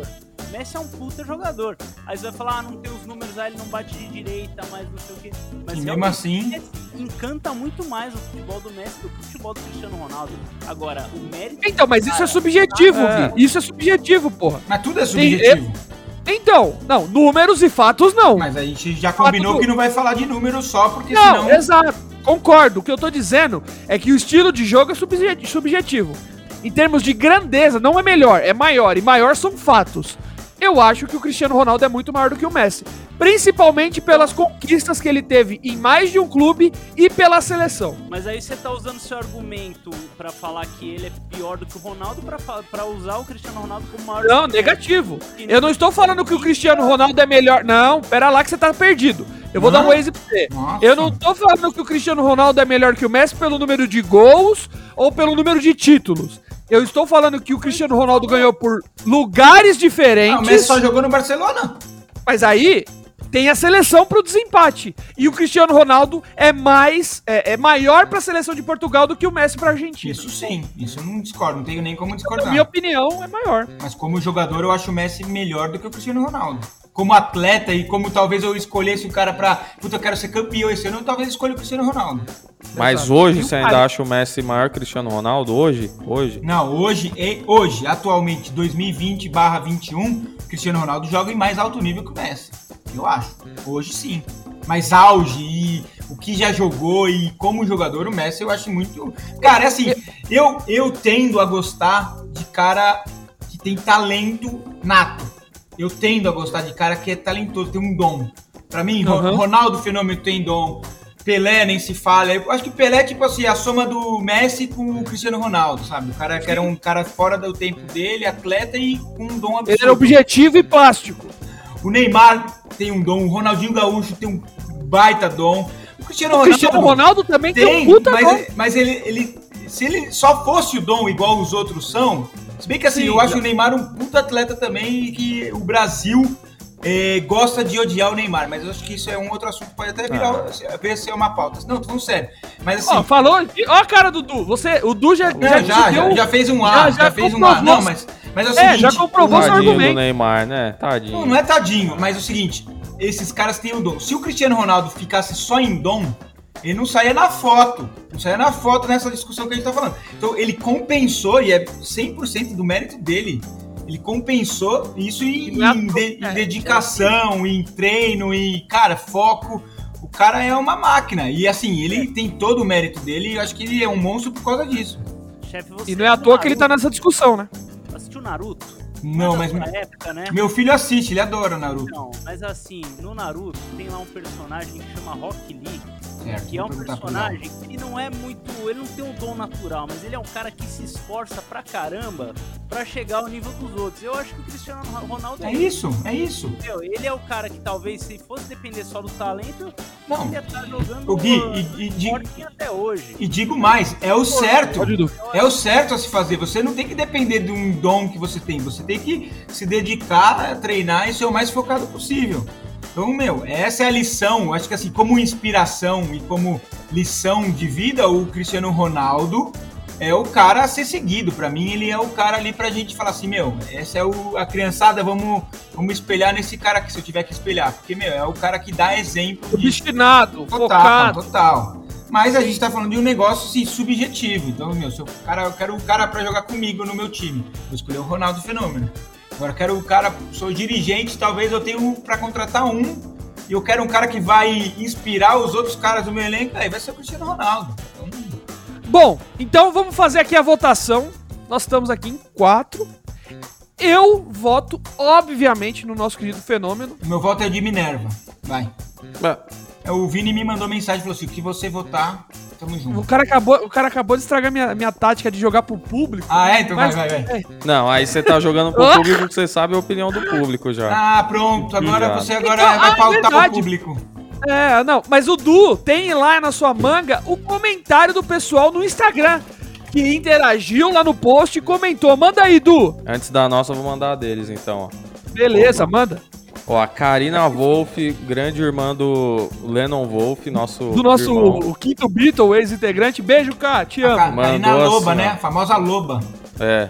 Messi é um puta jogador. Aí você vai falar, ah, não tem os números, aí ele não bate de direita, mas não sei o quê. Mas e mesmo assim. Encanta muito mais o futebol do Messi do que o futebol do Cristiano Ronaldo. Agora, o mérito. Então, mas cara, isso é subjetivo, é. Gui. Isso é subjetivo, porra. Mas tudo é subjetivo. Tem, então, não, números e fatos não. Mas a gente já combinou Fato que não vai falar de números só, porque não, senão... exato, concordo. O que eu tô dizendo é que o estilo de jogo é subjetivo. Em termos de grandeza, não é melhor, é maior. E maior são fatos. Eu acho que o Cristiano Ronaldo é muito maior do que o Messi. Principalmente pelas conquistas que ele teve em mais de um clube e pela seleção. Mas aí você tá usando seu argumento para falar que ele é pior do que o Ronaldo para usar o Cristiano Ronaldo como maior. Não, negativo. Eu não estou falando que o Cristiano Ronaldo é melhor. Não, pera lá que você tá perdido. Eu vou não. dar um ex pra você. Nossa. Eu não tô falando que o Cristiano Ronaldo é melhor que o Messi pelo número de gols ou pelo número de títulos. Eu estou falando que o Cristiano Ronaldo ganhou por lugares diferentes. Ah, o Messi só jogou no Barcelona. Mas aí tem a seleção para o desempate. E o Cristiano Ronaldo é mais é, é maior para a seleção de Portugal do que o Messi para a Argentina. Isso sim, isso eu não discordo, não tenho nem como discordar. Na minha opinião, é maior. Mas como jogador, eu acho o Messi melhor do que o Cristiano Ronaldo como atleta e como talvez eu escolhesse o cara pra. Puta, eu quero ser campeão esse ano, eu talvez escolha o Cristiano Ronaldo. Mas Exato. hoje você ainda acha o Messi maior que o Cristiano Ronaldo? Hoje? Hoje? Não, hoje, hoje, atualmente, 2020 barra 21, Cristiano Ronaldo joga em mais alto nível que o Messi. Eu acho. Hoje sim. Mas auge e o que já jogou e como jogador, o Messi eu acho muito. Cara, é assim, eu, eu tendo a gostar de cara que tem talento nato eu tendo a gostar de cara que é talentoso, tem um dom. Para mim, uhum. Ronaldo Fenômeno tem dom. Pelé nem se fala. Eu acho que Pelé é tipo assim, a soma do Messi com o Cristiano Ronaldo, sabe? O cara que era um cara fora do tempo dele, atleta e com um dom absurdo. Ele era objetivo e plástico. O Neymar tem um dom, o Ronaldinho Gaúcho tem um baita dom. O Cristiano, o Cristiano Ronaldo, também tem, tem um puta mas, dom. Mas ele, ele, se ele só fosse o dom igual os outros são, se bem que assim, Sim, eu acho o Neymar um puta atleta também e que o Brasil é, gosta de odiar o Neymar, mas eu acho que isso é um outro assunto, pode até virar, ah. ver se é uma pauta. Não, tô falando sério. Mas assim. Ó, falou. Ó a cara do Du. Você, o Du já, já, já, já, já, fez um A, já, já, já fez um A. Não, mas, mas é o seguinte. É, já comprovou seu argumento. do Neymar, né? Tadinho. Não, não é tadinho, mas é o seguinte: esses caras têm o dom. Se o Cristiano Ronaldo ficasse só em dom, ele não saía na foto. Não saía na foto nessa discussão que a gente tá falando. Então ele compensou, e é 100% do mérito dele ele compensou isso em, é em, de, em é, dedicação, em treino, em, cara, foco. O cara é uma máquina. E assim, ele é. tem todo o mérito dele e eu acho que ele é um monstro por causa disso. Chefe, e não é à toa que ele tá nessa discussão, né? Assistiu Naruto? Não, mas. Época, né? Meu filho assiste, ele adora Naruto. Não, mas assim, no Naruto tem lá um personagem que chama Rock Lee Certo, que é um personagem que não é muito. Ele não tem um dom natural, mas ele é um cara que se esforça pra caramba pra chegar ao nível dos outros. Eu acho que o Cristiano Ronaldo. É isso, é isso. Entendeu? Ele é o cara que talvez, se fosse depender só do talento, não. ele ia estar tá jogando o Gui, e, e, digo, até hoje. E digo mais, é o certo. É o certo a se fazer. Você não tem que depender de um dom que você tem. Você tem que se dedicar a treinar e ser o mais focado possível. Então, meu, essa é a lição. Acho que assim, como inspiração e como lição de vida, o Cristiano Ronaldo é o cara a ser seguido. Para mim, ele é o cara ali pra gente falar assim, meu, essa é o, a criançada, vamos, vamos espelhar nesse cara aqui, se eu tiver que espelhar. Porque, meu, é o cara que dá exemplo. De... Destinado, total, focado. Total. Mas a gente tá falando de um negócio assim, subjetivo. Então, meu, se eu, cara, eu quero o cara para jogar comigo no meu time, vou escolher o Ronaldo Fenômeno. Agora quero o cara, sou dirigente, talvez eu tenho para contratar um e eu quero um cara que vai inspirar os outros caras do meu elenco, aí vai ser o Cristiano Ronaldo. Então... Bom, então vamos fazer aqui a votação. Nós estamos aqui em quatro. Eu voto, obviamente, no nosso querido fenômeno. O meu voto é de Minerva. Vai. O Vini me mandou mensagem e falou assim: o que você votar, Tamo junto. O cara acabou, o cara acabou de estragar minha, minha tática de jogar pro público. Ah, é? Então mas, vai, vai, vai. É. Não, aí você tá jogando pro público que você sabe a opinião do público já. Ah, pronto. Agora você agora então, vai ah, pautar é o público. É, não, mas o Du tem lá na sua manga o comentário do pessoal no Instagram que interagiu lá no post e comentou. Manda aí, Du. Antes da nossa, eu vou mandar a deles então, ó. Beleza, manda. Ó, a Karina Wolf, grande irmã do Lennon Wolf, nosso. Do nosso o quinto Beatle, ex-integrante. Beijo, cara, te amo. A Karina Loba, assim, né? A famosa Loba. É.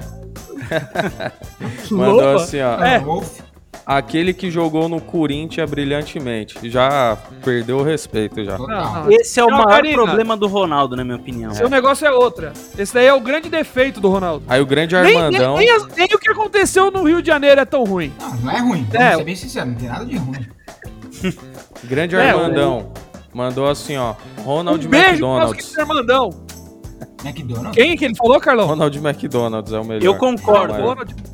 Mandou Loba? assim, ó. É. Wolf. Aquele que jogou no Corinthians brilhantemente. Já perdeu o respeito já. Não, Esse é o não, maior Karina, problema do Ronaldo, na minha opinião. Seu é. negócio é outra. Esse daí é o grande defeito do Ronaldo. Aí o grande Armandão. Nem, nem, nem, nem o que aconteceu no Rio de Janeiro é tão ruim. Não, não é ruim. Vamos é. ser bem sincero, não tem nada de ruim. grande é, Armandão. O... Mandou assim, ó. Ronald um beijo McDonald's. Armandão. McDonald's? Quem que ele falou, Carlão? Ronald McDonald's é o melhor. Eu concordo.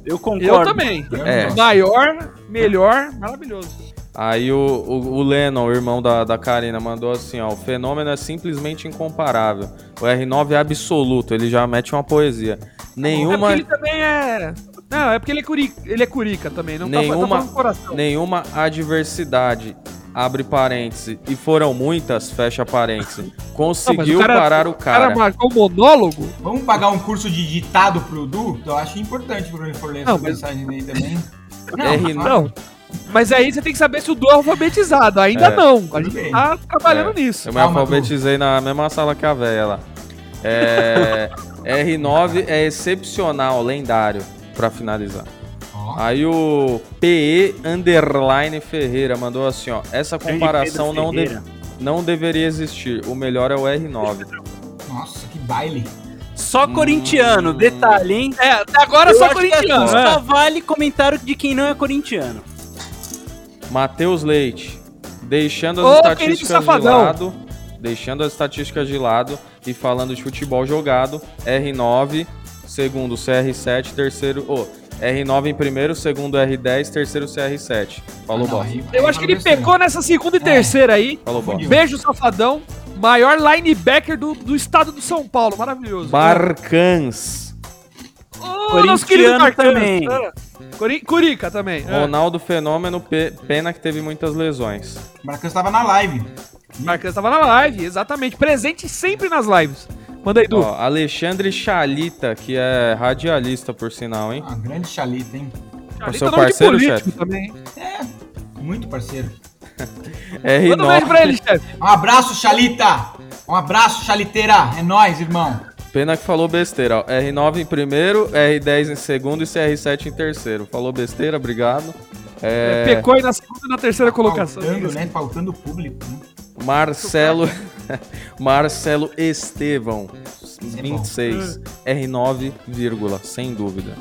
Eu concordo. Eu também. É. Maior, melhor, maravilhoso. Aí o, o, o, Lennon, o irmão da, da Karina, mandou assim, ó, o fenômeno é simplesmente incomparável. O R9 é absoluto, ele já mete uma poesia. Nenhuma... É ele também é... Não, é porque ele é, curica, ele é curica também, não nenhuma, tá, tá coração. Nenhuma adversidade abre parênteses, e foram muitas, fecha parênteses, conseguiu não, o cara, parar o cara. O cara marcou um monólogo? Vamos pagar um curso de ditado pro Du? Eu acho importante pro ele for ler essa mas... mensagem aí também. Não, R... não. Mas aí você tem que saber se o Du é alfabetizado. Ainda é. não. A gente tá trabalhando é. nisso. Eu me Calma, alfabetizei du. na mesma sala que a véia lá. É... R9 é excepcional, lendário, pra finalizar. Aí o PE Underline Ferreira mandou assim, ó. Essa comparação não, de, não deveria existir. O melhor é o R9. Nossa, que baile. Só hum. corintiano, detalhe, hein? É, até agora Eu só corintiano. Só é. vale comentário de quem não é corintiano. Matheus Leite, deixando as Ô, estatísticas de lado, deixando as estatísticas de lado e falando de futebol jogado, R9, segundo CR7, terceiro, oh, R9 em primeiro, segundo R10, terceiro CR7. Falou, ah, boss. Eu acho que ele pecou nessa segunda e é. terceira aí. Falou, boss. Beijo, safadão. Maior linebacker do, do estado do São Paulo. Maravilhoso. Barcans. Nosso querido Corintiano Marcano. também. Curi- Curica também. é. Ronaldo Fenômeno, pe- pena que teve muitas lesões. Marcos estava na live. Marcano estava na live, exatamente. Presente sempre nas lives. Manda aí, Du. Ó, Alexandre Chalita, que é radialista, por sinal, hein? Ah, grande chalita, hein? Ali seu nome de parceiro, político chefe? também. Muito parceiro. Manda um beijo pra ele, R9. chefe. Um abraço, Chalita! Um abraço, Chaliteira! É nóis, irmão! Pena que falou besteira, ó. R9 em primeiro, R10 em segundo e CR7 em terceiro. Falou besteira, obrigado. É, É, Pecou aí na segunda e na terceira colocação. Faltando, né? Faltando público, né? Marcelo Marcelo Estevão, é 26, R9, vírgula, sem dúvida.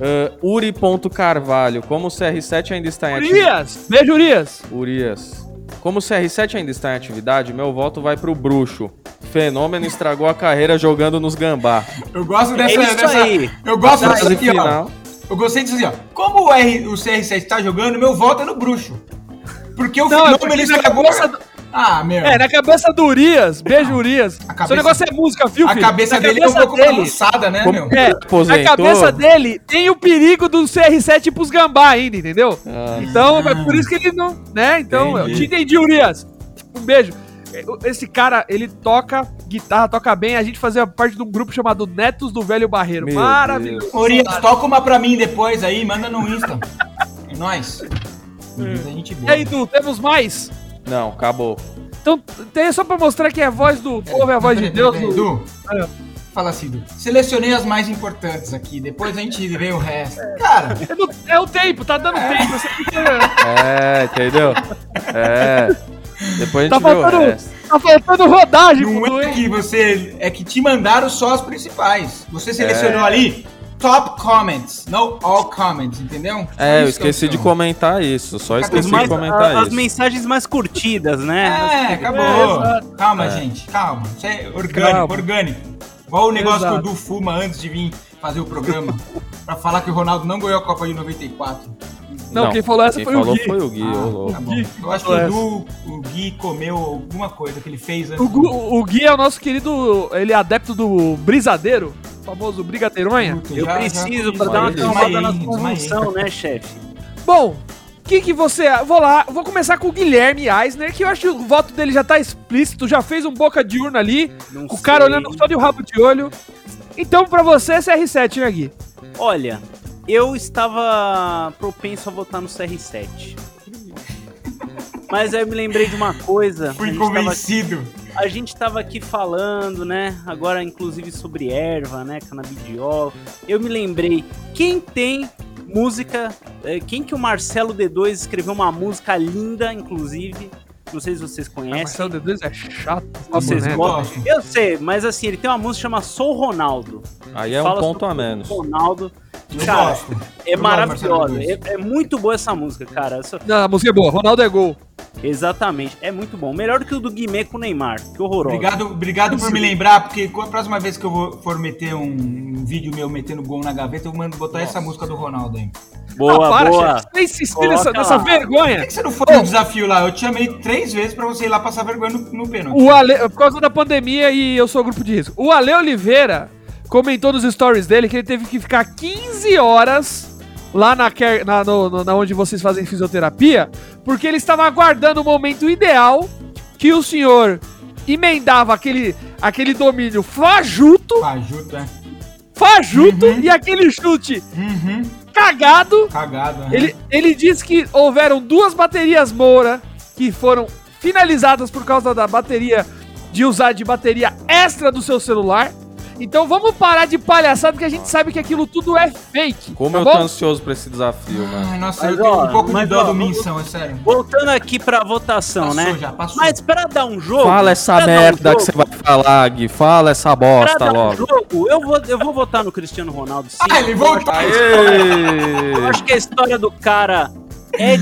Uh, Uri.carvalho, como o CR7 ainda está em atividade. Urias! Beijo, Urias! Urias. Como o CR7 ainda está em atividade, meu voto vai pro bruxo. Fenômeno estragou a carreira jogando nos gambá. Eu gosto É dessa. isso dessa- aí. Eu gosto Fase dessa aqui, ó. final. Eu gostei disso assim, ó. Como o, R, o CR7 tá jogando, meu voto é no bruxo. Porque o Não, é fenômeno porque estragou. cabeça Ah, meu. É, na cabeça do Urias, beijo, Urias. A cabeça- Seu negócio é música, viu, a filho? cabeça Na dele é um cabeça pouco bagunçada, né, Como- meu? É, na cabeça dele tem o perigo do CR7 pros gambá ainda, entendeu? Ah. Então, é por isso que ele não, né? Então, eu Entendi. te entendi, Urias. Um beijo. Esse cara, ele toca guitarra, toca bem. A gente fazia parte de um grupo chamado Netos do Velho Barreiro. Meu Maravilhoso. Urias, toca uma pra mim depois aí, manda no Insta. É nóis. Urias é gente E boa. aí, Du, temos mais? Não, acabou. Então, tem só pra mostrar que é a voz do povo, é a voz de Deus. peraí, Du. Du, fala assim, Du. Selecionei as mais importantes aqui, depois a gente vê o resto. Cara, É, do- é o tempo, tá dando tempo. Você fica- É, entendeu? É. Depois a Tá gente o faltando, resto. tá faltando rodagem, não é que você. É que te mandaram só as principais. Você selecionou É. ali top comments, não all comments, entendeu? É, eu esqueci de sou. comentar isso. Só esqueci Os de mais, comentar a- as isso. mensagens mais curtidas, né? É, É, acabou. exato. calma, É. gente, calma. Isso é orgânico, Calma. orgânico. Igual o negócio Exato. que o Du fuma antes de vir fazer o programa. pra falar que o Ronaldo não ganhou a Copa de 94. Não, quem falou essa quem foi o falou Gui. foi o Gui, ô louco. Tá. Gui Eu acho que o o Gui comeu alguma coisa que ele fez antes. O, Gu- o Gui é o nosso querido, ele é adepto do brisadeiro, famoso brigadeironha. Eu já- já preciso comi pra dar uma desmaiei, na convulsão, né, chefe? Bom, o que que você... Vou lá, vou começar com o Guilherme Eisner, que eu acho que o voto dele já tá explícito, já fez um boca de urna ali, Não o cara sei. olhando só de rabo de olho. Então, pra você, é CR7, né, Gui? Olha, eu estava propenso a votar no CR7. Mas aí eu me lembrei de uma coisa. Fui a convencido. A gente tava aqui falando, né? Agora, inclusive, sobre erva, né? Canabidiol. Eu me lembrei. Quem tem música. eh, Quem que o Marcelo D2 escreveu uma música linda, inclusive. Não sei se vocês Ah, conhecem. Marcelo D2 é chato. Vocês né? gostam? Eu sei, mas assim, ele tem uma música chamada Sou Ronaldo. Aí é um Fala ponto a menos. Ronaldo. Eu Cara, gosto. É Eu maravilhosa. É, é muito boa essa música, cara. Essa- Não, a música é boa, Ronaldo é gol. Exatamente. É muito bom. Melhor do que o do Guimê com o Neymar. Que horroroso. Obrigado, obrigado por me lembrar, porque a próxima vez que eu for meter um, um vídeo meu metendo gol na gaveta, eu mando botar essa música do Ronaldo aí. Boa, para, boa. chefe. Você insistir nessa, nessa lá. Por vergonha. que você não foi no desafio lá? Eu te chamei três vezes pra você ir lá passar vergonha no, no pênalti. O Ale, por causa da pandemia e eu sou grupo de risco. O Ale Oliveira comentou nos stories dele que ele teve que ficar 15 horas lá na, na, no- no- na onde vocês fazem fisioterapia, porque ele estava aguardando o momento ideal que o senhor emendava aquele, aquele domínio fajuto, Fajuto, é. fajuto Uhum. e aquele chute Uhum. Cagado. Cagado, é. Ele, ele disse que houveram duas baterias Moura que foram finalizadas por causa da bateria de usar de bateria extra do seu celular. Então vamos parar de palhaçada porque a gente sabe que aquilo tudo é fake. Como tá eu bom? tô ansioso pra esse desafio, mano. Ai, nossa, Mas, eu tenho ó, um pouco de mas, dó ó, do Minção, é sério. Voltando aqui pra votação, Passou né? já, passou. Mas pra dar um jogo. Fala essa pra dar um merda que você vai falar, Gui. Fala essa Pra bosta dar um logo. jogo, eu vou, eu vou votar no Cristiano Ronaldo sim. Ah, ele voltou! Eu acho que a história do cara é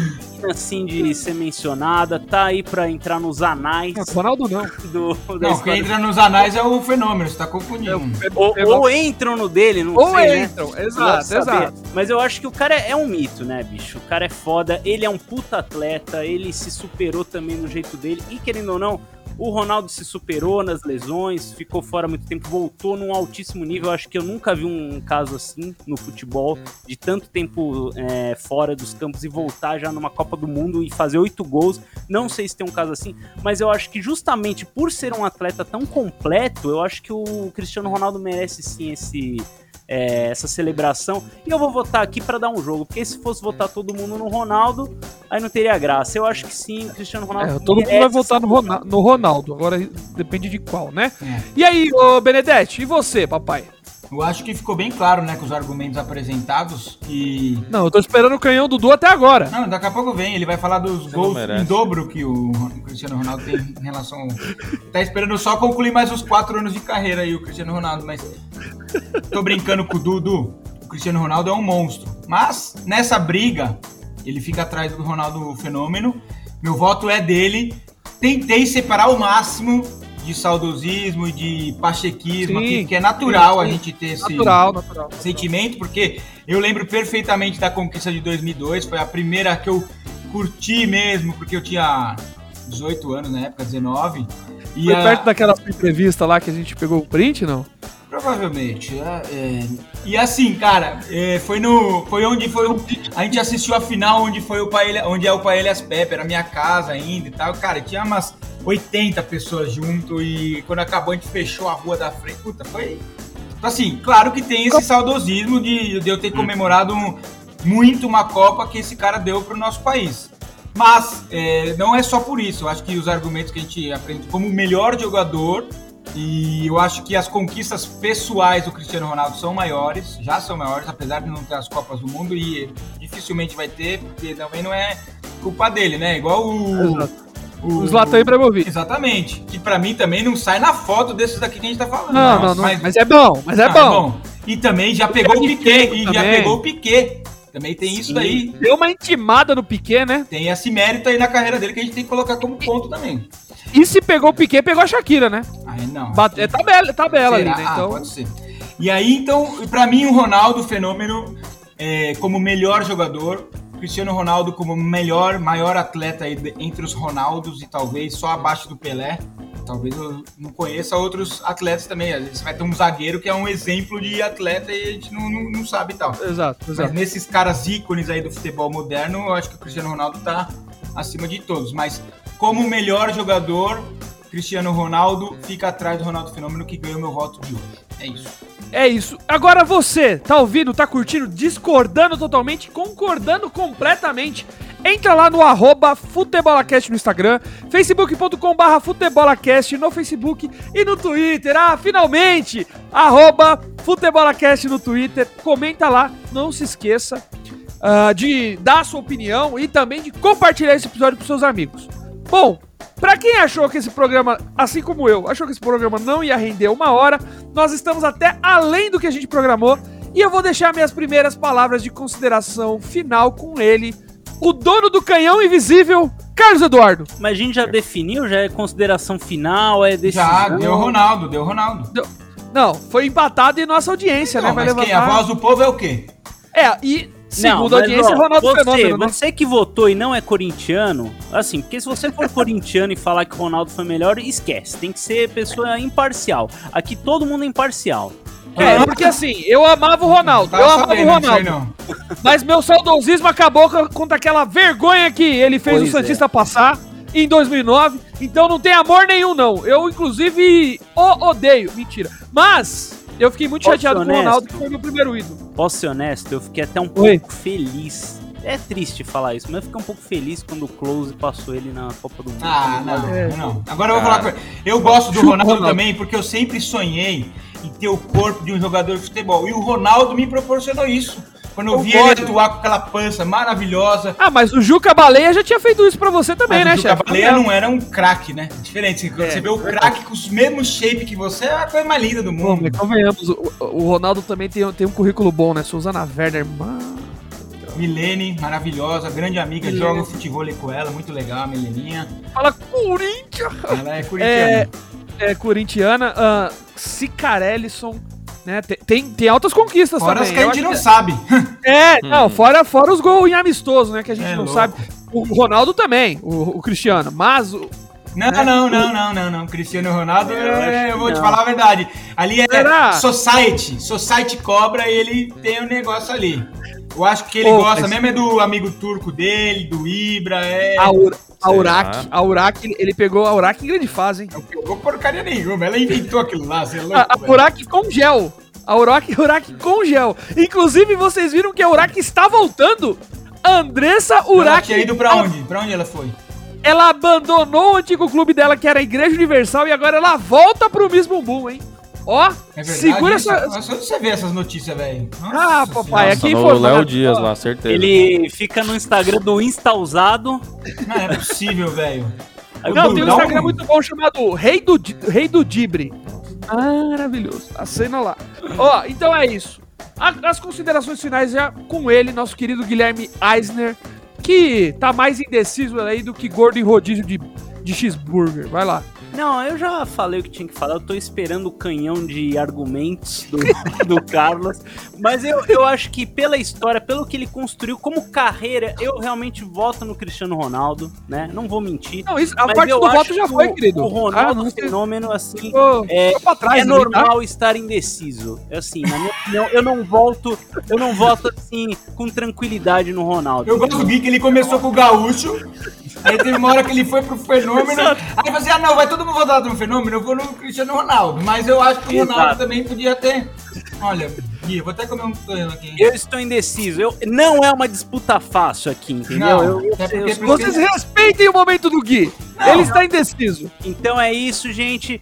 digna, assim de ser mencionada, tá aí pra entrar nos anais Não, Ronaldo não. do, Não, quem entra nos anais é o fenômeno, você tá confundindo. Ou, ou entram no dele, não Ou sei, né? entram, Não exato, exato. Mas eu acho que o cara é, é um mito, né, bicho? O cara é foda, ele é um puta atleta, ele se superou também no jeito dele. E querendo ou não, O Ronaldo se superou nas lesões, ficou fora muito tempo, voltou num altíssimo nível. Acho que eu nunca vi um caso assim no futebol, de tanto tempo é, fora dos campos e voltar já numa Copa do Mundo e fazer oito gols. Não sei se tem um caso assim, mas eu acho que justamente por ser um atleta tão completo, eu acho que o Cristiano Ronaldo merece sim esse é, essa celebração. E eu vou votar aqui para dar um jogo, porque se fosse votar todo mundo no Ronaldo, aí não teria graça. Eu acho que sim, o Cristiano Ronaldo. É, todo mundo vai votar no Ronaldo, no Ronaldo, agora depende de qual, né? É. E aí, ô Benedetti, e você, papai? Eu acho que ficou bem claro, né, com os argumentos apresentados e... Não, eu tô esperando o canhão Dudu até agora. Não, daqui a pouco vem, ele vai falar dos Você gols em dobro que o Cristiano Ronaldo tem em relação... Tá esperando só concluir mais uns quatro anos de carreira aí, o Cristiano Ronaldo, mas... Tô brincando com o Dudu, o Cristiano Ronaldo é um monstro. Mas, nessa briga, ele fica atrás do Ronaldo Fenômeno, meu voto é dele, tentei separar o máximo de saudosismo e de pachequismo, sim, que, é natural sim, sim. a gente ter esse natural, natural, sentimento, porque eu lembro perfeitamente da conquista de 2002, foi a primeira que eu curti mesmo, porque eu tinha 18 anos na época, 19. E foi a... perto daquela entrevista lá que a gente pegou o print, não? Provavelmente. É, é... E assim, cara, é, foi no. Foi onde foi o. A gente assistiu a final onde foi o Paella, onde é o Paelhas Pepe, era minha casa ainda e tal. Cara, tinha umas 80 pessoas junto e quando acabou a gente fechou a rua da frente. Puta, foi. Assim, claro que tem esse saudosismo de, de eu ter comemorado muito uma Copa que esse cara deu pro nosso país. Mas é, não é só por isso. Eu acho que os argumentos que a gente aprende como o melhor jogador e eu acho que as conquistas pessoais do Cristiano Ronaldo são maiores, já são maiores, apesar de não ter as Copas do Mundo e dificilmente vai ter, porque também não é culpa dele, né? Igual o. Exato o, Zlatan Ibrahimovic. Exatamente. Que pra mim também não sai na foto desses daqui que a gente tá falando. Não, não, não mas, mas é bom, mas é, não, bom. é bom. E também já pegou o Piquet, e já pegou o Piquet. Também tem Sim. isso daí. Deu uma intimada no Piquet, né? Tem esse mérito aí na carreira dele que a gente tem que colocar como ponto também. E se pegou o Piquet, pegou a Shakira, né? Aí não. Bate, é tabela, é tabela ali, né? Ah, então... Ah, pode ser. E aí, então, pra mim, o Ronaldo, fenômeno, é, como melhor jogador, Cristiano Ronaldo como melhor, maior atleta entre os Ronaldos e talvez só abaixo do Pelé. Talvez eu não conheça outros atletas também. Às vezes vai ter um zagueiro que é um exemplo de atleta e a gente não, não, não sabe e tal. Exato, exato. Mas nesses caras ícones aí do futebol moderno, eu acho que o Cristiano Ronaldo tá acima de todos. Mas como melhor jogador, Cristiano Ronaldo fica atrás do Ronaldo Fenômeno que ganhou meu voto de hoje. É isso. É isso. Agora você, tá ouvindo, tá curtindo, discordando totalmente, concordando completamente? Entra lá no arroba Futebolacast no Instagram, facebook.com barra Futebolacast no Facebook e no Twitter. Ah, finalmente! Arroba Futebolacast no Twitter. Comenta lá, não se esqueça uh, de dar a sua opinião e também de compartilhar esse episódio com seus amigos. Bom, para quem achou que esse programa, assim como eu, achou que esse programa não ia render uma hora, nós estamos até além do que a gente programou e eu vou deixar minhas primeiras palavras de consideração final com ele, o dono do canhão invisível, Carlos Eduardo. Mas a gente já definiu, já é consideração final, é decisão. Já, deu Ronaldo, deu Ronaldo. Deu... Não, foi empatado em nossa audiência, não, né? Vai mas levantar... quem? A voz do povo é o quê? É, e Segundo a audiência, ó, Ronaldo você, Fenômeno, né? Você que votou e não é corintiano, assim, porque se você for corintiano e falar que o Ronaldo foi melhor, esquece. Tem que ser pessoa imparcial. Aqui todo mundo é imparcial. É, porque assim, eu amava o Ronaldo, eu amava o Ronaldo. Mas meu saudosismo acabou com aquela vergonha que ele fez pois o Santista é. passar em 2009. Então não tem amor nenhum, não. Eu, inclusive, o odeio. Mentira. Mas eu fiquei muito Posso chateado com o Ronaldo, que foi meu primeiro ídolo. Posso ser honesto? Eu fiquei até um Oi. pouco feliz. É triste falar isso, mas eu fiquei um pouco feliz quando o Close passou ele na Copa do Mundo. Ah, não, não. Agora eu vou falar com Eu gosto do Ronaldo também, porque eu sempre sonhei em ter o corpo de um jogador de futebol. E o Ronaldo me proporcionou isso. Quando eu vi ele atuar com aquela pança maravilhosa. Ah, mas o Juca Baleia já tinha feito isso pra você também, mas né, chefe? O Juca Baleia não era um craque, né? Diferente. Quando é, você vê o craque com os mesmos shape que você, é a coisa mais linda do mundo. Pô, convenhamos, o, o Ronaldo também tem, tem um currículo bom, né? Suzana Werner, mano. Milene, maravilhosa, grande amiga, Milene. joga futebol com ela, muito legal, a Mileninha. Fala Corinthians! Ela é corintiana. É, é corintiana. Uh, Cicarelison né? Tem, tem altas conquistas fora também. que a gente não que... sabe. É, não, fora, fora os gols em amistoso, né? Que a gente é não louco. sabe. O Ronaldo também, o, o Cristiano. Mas o, Não, não, não, não, não, não. Cristiano Ronaldo, é, eu vou te falar a verdade. Ali é Será? Society. Society cobra e ele tem um negócio ali. Eu acho que ele Pô, gosta mas- mesmo é do amigo turco dele, do Ibra, é. A, Ur a Sei Urak, lá. a Urak, ele pegou a Urak em grande fase, hein? Não pegou porcaria nenhuma. Ela inventou aquilo lá, você é louco. A, a velho. Urak com gel. A Urak, Urak com gel. Inclusive, vocês viram que a Urak está voltando? Andressa Ela Urak. tinha ido pra onde? Pra onde ela foi? Ela abandonou o antigo clube dela, que era a Igreja Universal, e agora ela volta pro mesmo bumbum, hein? Ó, É verdade. segura essa. Nossa, onde você vê essas notícias, velho? Ah, papai, aqui no informado. Léo Dias lá, certeza. Ele fica no Instagram do Insta Usado. Não é possível, velho. Não, tem um Instagram muito bom chamado Rei do, Rei do Dibre. Maravilhoso. Acena lá. Ó, então é isso. As considerações finais já com ele, nosso querido Guilherme Eisner, que tá mais indeciso aí do que gordo em rodízio de, de cheeseburger. Vai lá. Não, eu já falei o que tinha que falar. Eu tô esperando o canhão de argumentos do, do Carlos. Mas eu, eu acho que pela história, pelo que ele construiu como carreira, eu realmente voto no Cristiano Ronaldo, né? Não vou mentir. Não, isso, a Mas parte eu do acho voto já que foi, o- querido. O Ronaldo Ah, é um não sei. fenômeno assim. É, trás, é tá? normal estar indeciso. Assim, na minha opinião, eu não volto, eu não voto assim com tranquilidade no Ronaldo. Eu gosto do Gui que ele começou com o Gaúcho, aí teve uma hora que ele foi pro Fenômeno, aí você, ah não, vai todo mundo votar no Fenômeno, eu vou no Cristiano Ronaldo, mas eu acho que o Ronaldo Exato. também podia ter... Olha, Gui, vou até comer um tonho aqui. Eu estou indeciso. Eu, não é uma disputa fácil aqui, entendeu? Não, Eu- eu- é porque- eu- Vocês respeitem o momento do Gui. Não. Ele está indeciso. Então é isso, gente.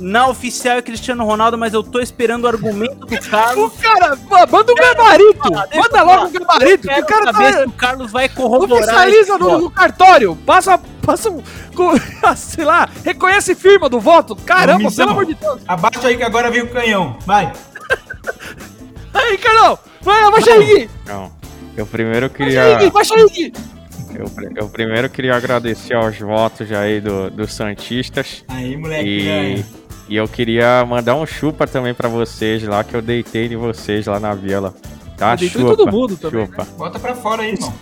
Na oficial é Cristiano Ronaldo, mas eu tô esperando o argumento do O Carlos. cara, pô, manda um gabarito. falar, Manda eu logo um gabarito. o cara saber tá. se o Carlos vai corroborar. Oficializa no, no cartório. Passa, passa um. sei lá, reconhece firma do voto. Caramba, pelo amor de Deus. Abaixa aí que agora vem o canhão, vai. Aí, Carlão. Vai, abaixa aí. Não. Eu primeiro aí, queria. Baixa aí, Gui. Eu, pri- eu primeiro queria agradecer aos votos aí do, dos Santistas. Aí, moleque, E, ganha. E eu queria mandar um chupa também pra vocês lá, que eu deitei em vocês lá na vila. Tá? Eu deitei em todo mundo também, Chupa. Bota pra fora aí, irmão.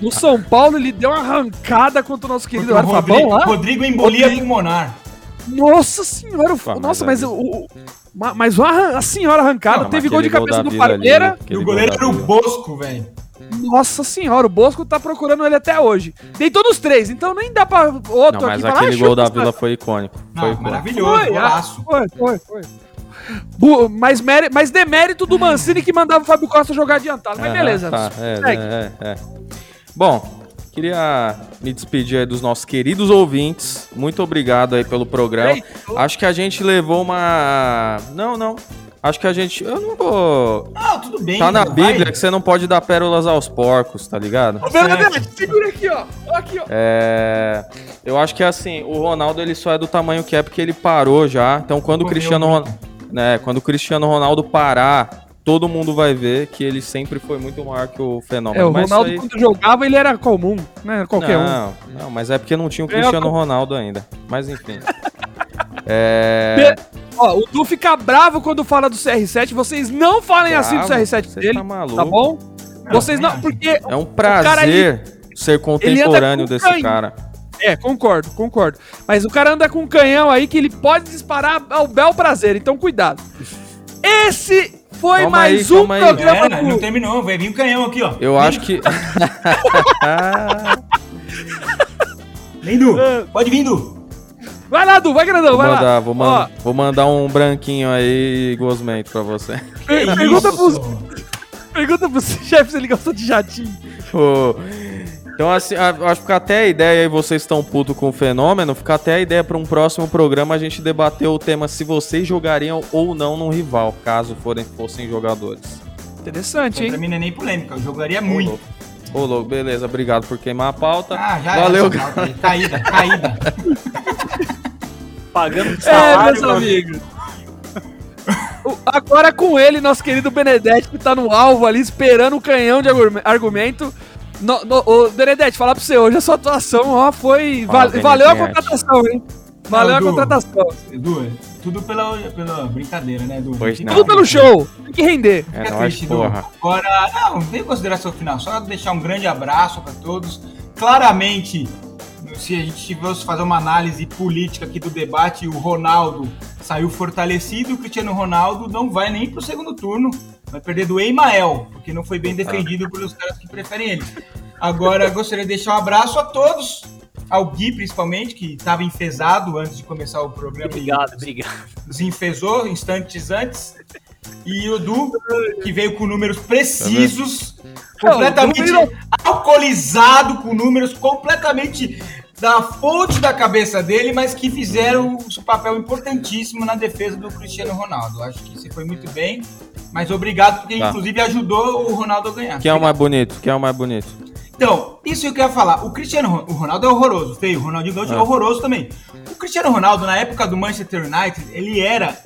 No São Paulo, ele deu uma arrancada contra o nosso querido Contra o Arfabão Rodrigo, lá. Rodrigo embolia Rodrigo. pulmonar. Nossa senhora. Pô, nossa, mas mas, ali- o, o- ma- mas uma, a senhora arrancada. Não, teve gol de cabeça do Parmeira. E o gol goleiro era o. Bosco, velho. Nossa senhora, o Bosco tá procurando ele até hoje. Deitou nos três, então nem dá pra outro Não, mas aqui aquele "Ah, gol da Vila foi icônico. Foi Não, icônico. maravilhoso, Foi, golaço. Foi, foi, foi. Bu- mas, mas demérito do Mancini que mandava o Fábio Costa jogar adiantado. Mas Aham, beleza. tá, é, é, é, é. Bom, queria me despedir aí dos nossos queridos ouvintes. Muito obrigado aí pelo programa. Ei, Acho que a gente levou uma. Não, não. Acho que a gente. Eu não vou. Não, tudo bem. Tá na vai. Bíblia que você não pode dar pérolas aos porcos, tá ligado? Ô, Bernadette, segura aqui, ó. Aqui, ó. É. Eu acho que assim, o Ronaldo ele só é do tamanho que é porque ele parou já. Então quando o Cristiano muito. Ronaldo. Né, quando o Cristiano Ronaldo parar, todo mundo vai ver que ele sempre foi muito maior que o fenômeno. É, o Mas Ronaldo, aí- quando jogava, ele era comum, né? Qualquer um. não, não, mas é porque não tinha o É, Cristiano Ronaldo ainda. Mas enfim. é. Ó, o Du fica bravo quando fala do CR7. Vocês não falem assim do Bravo? CR7 Você dele, tá maluco? tá bom? Vocês não, porque É um cara, prazer ser contemporâneo desse canhão. cara. É, concordo, concordo. Mas o cara anda com um canhão aí que ele pode disparar ao bel prazer, então cuidado. Esse foi Calma mais aí, um programa É, não terminou, vai vir um canhão aqui, ó. Eu acho que. Vem, Du. É. Pode vir, Du. Vai lá, Du, vai grandão, Vou vai mandar, lá. vou, man- vou mandar um branquinho aí gosmento pra você. Per- pergunta, isso, pros, pergunta pro chefe se ele gosta de jatinho. Ô, Então, assim, acho que até a ideia aí, vocês estão puto com o fenômeno, fica até a ideia para um próximo programa a gente debater o tema se vocês jogariam ou não num rival, caso forem, fossem jogadores. Interessante, Pra hein? mim não é nem polêmica, eu jogaria muito. Ô, louco, beleza, obrigado por queimar a pauta. Ah, já Valeu, pauta aí. Caída, caída. Pagando É, salário, meus meu amigos. Agora com ele, nosso querido Benedetti, que tá no alvo ali, esperando o canhão de argum- argumento. No, no, ô, Benedetti, falar pra você, hoje a sua atuação ó, foi. Valeu a contratação, hein? Valeu a Du. contratação. Edu, é tudo pela, pela brincadeira, né, Edu? Pois não. Tudo pelo show. Tem que render. É Fica nóis, triste, Edu. porra. Agora, não, não tem consideração final, só deixar um grande abraço para todos. Claramente, se a gente fosse fazer uma análise política aqui do debate, o Ronaldo saiu fortalecido e o Cristiano Ronaldo não vai nem pro segundo turno. Vai perder do Emael, porque não foi bem defendido pelos caras que preferem ele. Agora, gostaria de deixar um abraço a todos, ao Gui principalmente, que estava enfesado antes de começar o programa. Obrigado, obrigado. Desenfesou instantes antes. E o Du, que veio com números precisos, completamente alcoolizado, com números completamente da fonte da cabeça dele, mas que fizeram um papel importantíssimo na defesa do Cristiano Ronaldo. Acho que você foi muito bem, mas obrigado porque Tá. inclusive ajudou o Ronaldo a ganhar. Quem é o mais bonito? Quem é o mais bonito? Então, isso eu queria falar. O Cristiano o Ronaldo é horroroso, feio. O Ronaldinho Gaúcho é. É. horroroso também. O Cristiano Ronaldo, na época do Manchester United, ele era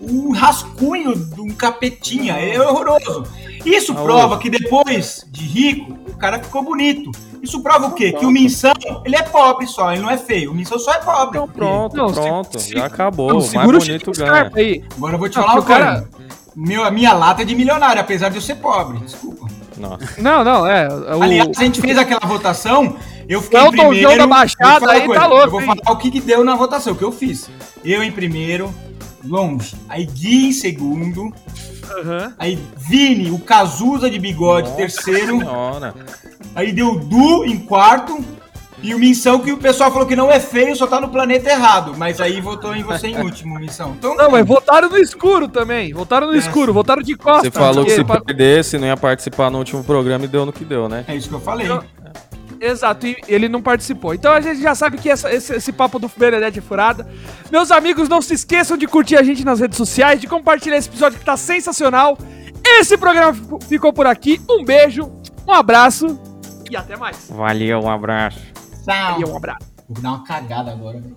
um rascunho de um capetinha. É horroroso. Isso Ah, prova que depois de rico, o cara ficou bonito. Isso prova o quê? Que o Pronto. Minção, ele é pobre só, ele não é feio. O Minção só é pobre. Então pronto, Não, se- pronto. se- já acabou. Não, o mais o bonito ganha. Aí. Agora eu vou te Não, falar o cara- coisa. Meu, a minha lata é de milionário, apesar de eu ser pobre. Desculpa. Nossa. Não, não, é. O... Aliás, a gente fez aquela votação, eu fiquei O em Elton primeiro. John da Baixada Vou falar aí uma coisa, tá louco, Eu vou hein? falar o que, que deu na votação, o que eu fiz. Eu em primeiro, longe. Aí Gui em segundo. Aham. Aí Vini, o Cazuza de bigode, Nossa terceiro. Senhora. Aí deu Du em quarto. E o Minção, que o pessoal falou que não é feio, só tá no planeta errado. Mas aí votou em você em último, Minção. Então, Não, mas votaram no escuro também. Votaram no É. escuro, votaram de costas. Você falou que se perdesse, não ia participar no último programa e deu no que deu, né? É isso que eu falei. Não. Exato, e ele não participou. Então a gente já sabe que essa- esse, esse papo do Benedetti é furada. Meus amigos, não se esqueçam de curtir a gente nas redes sociais, de compartilhar esse episódio que tá sensacional. Esse programa fi- ficou por aqui. Um beijo, um abraço e até mais. Valeu, um abraço. Tchau. E um abraço. Vou dar uma cagada agora, velho.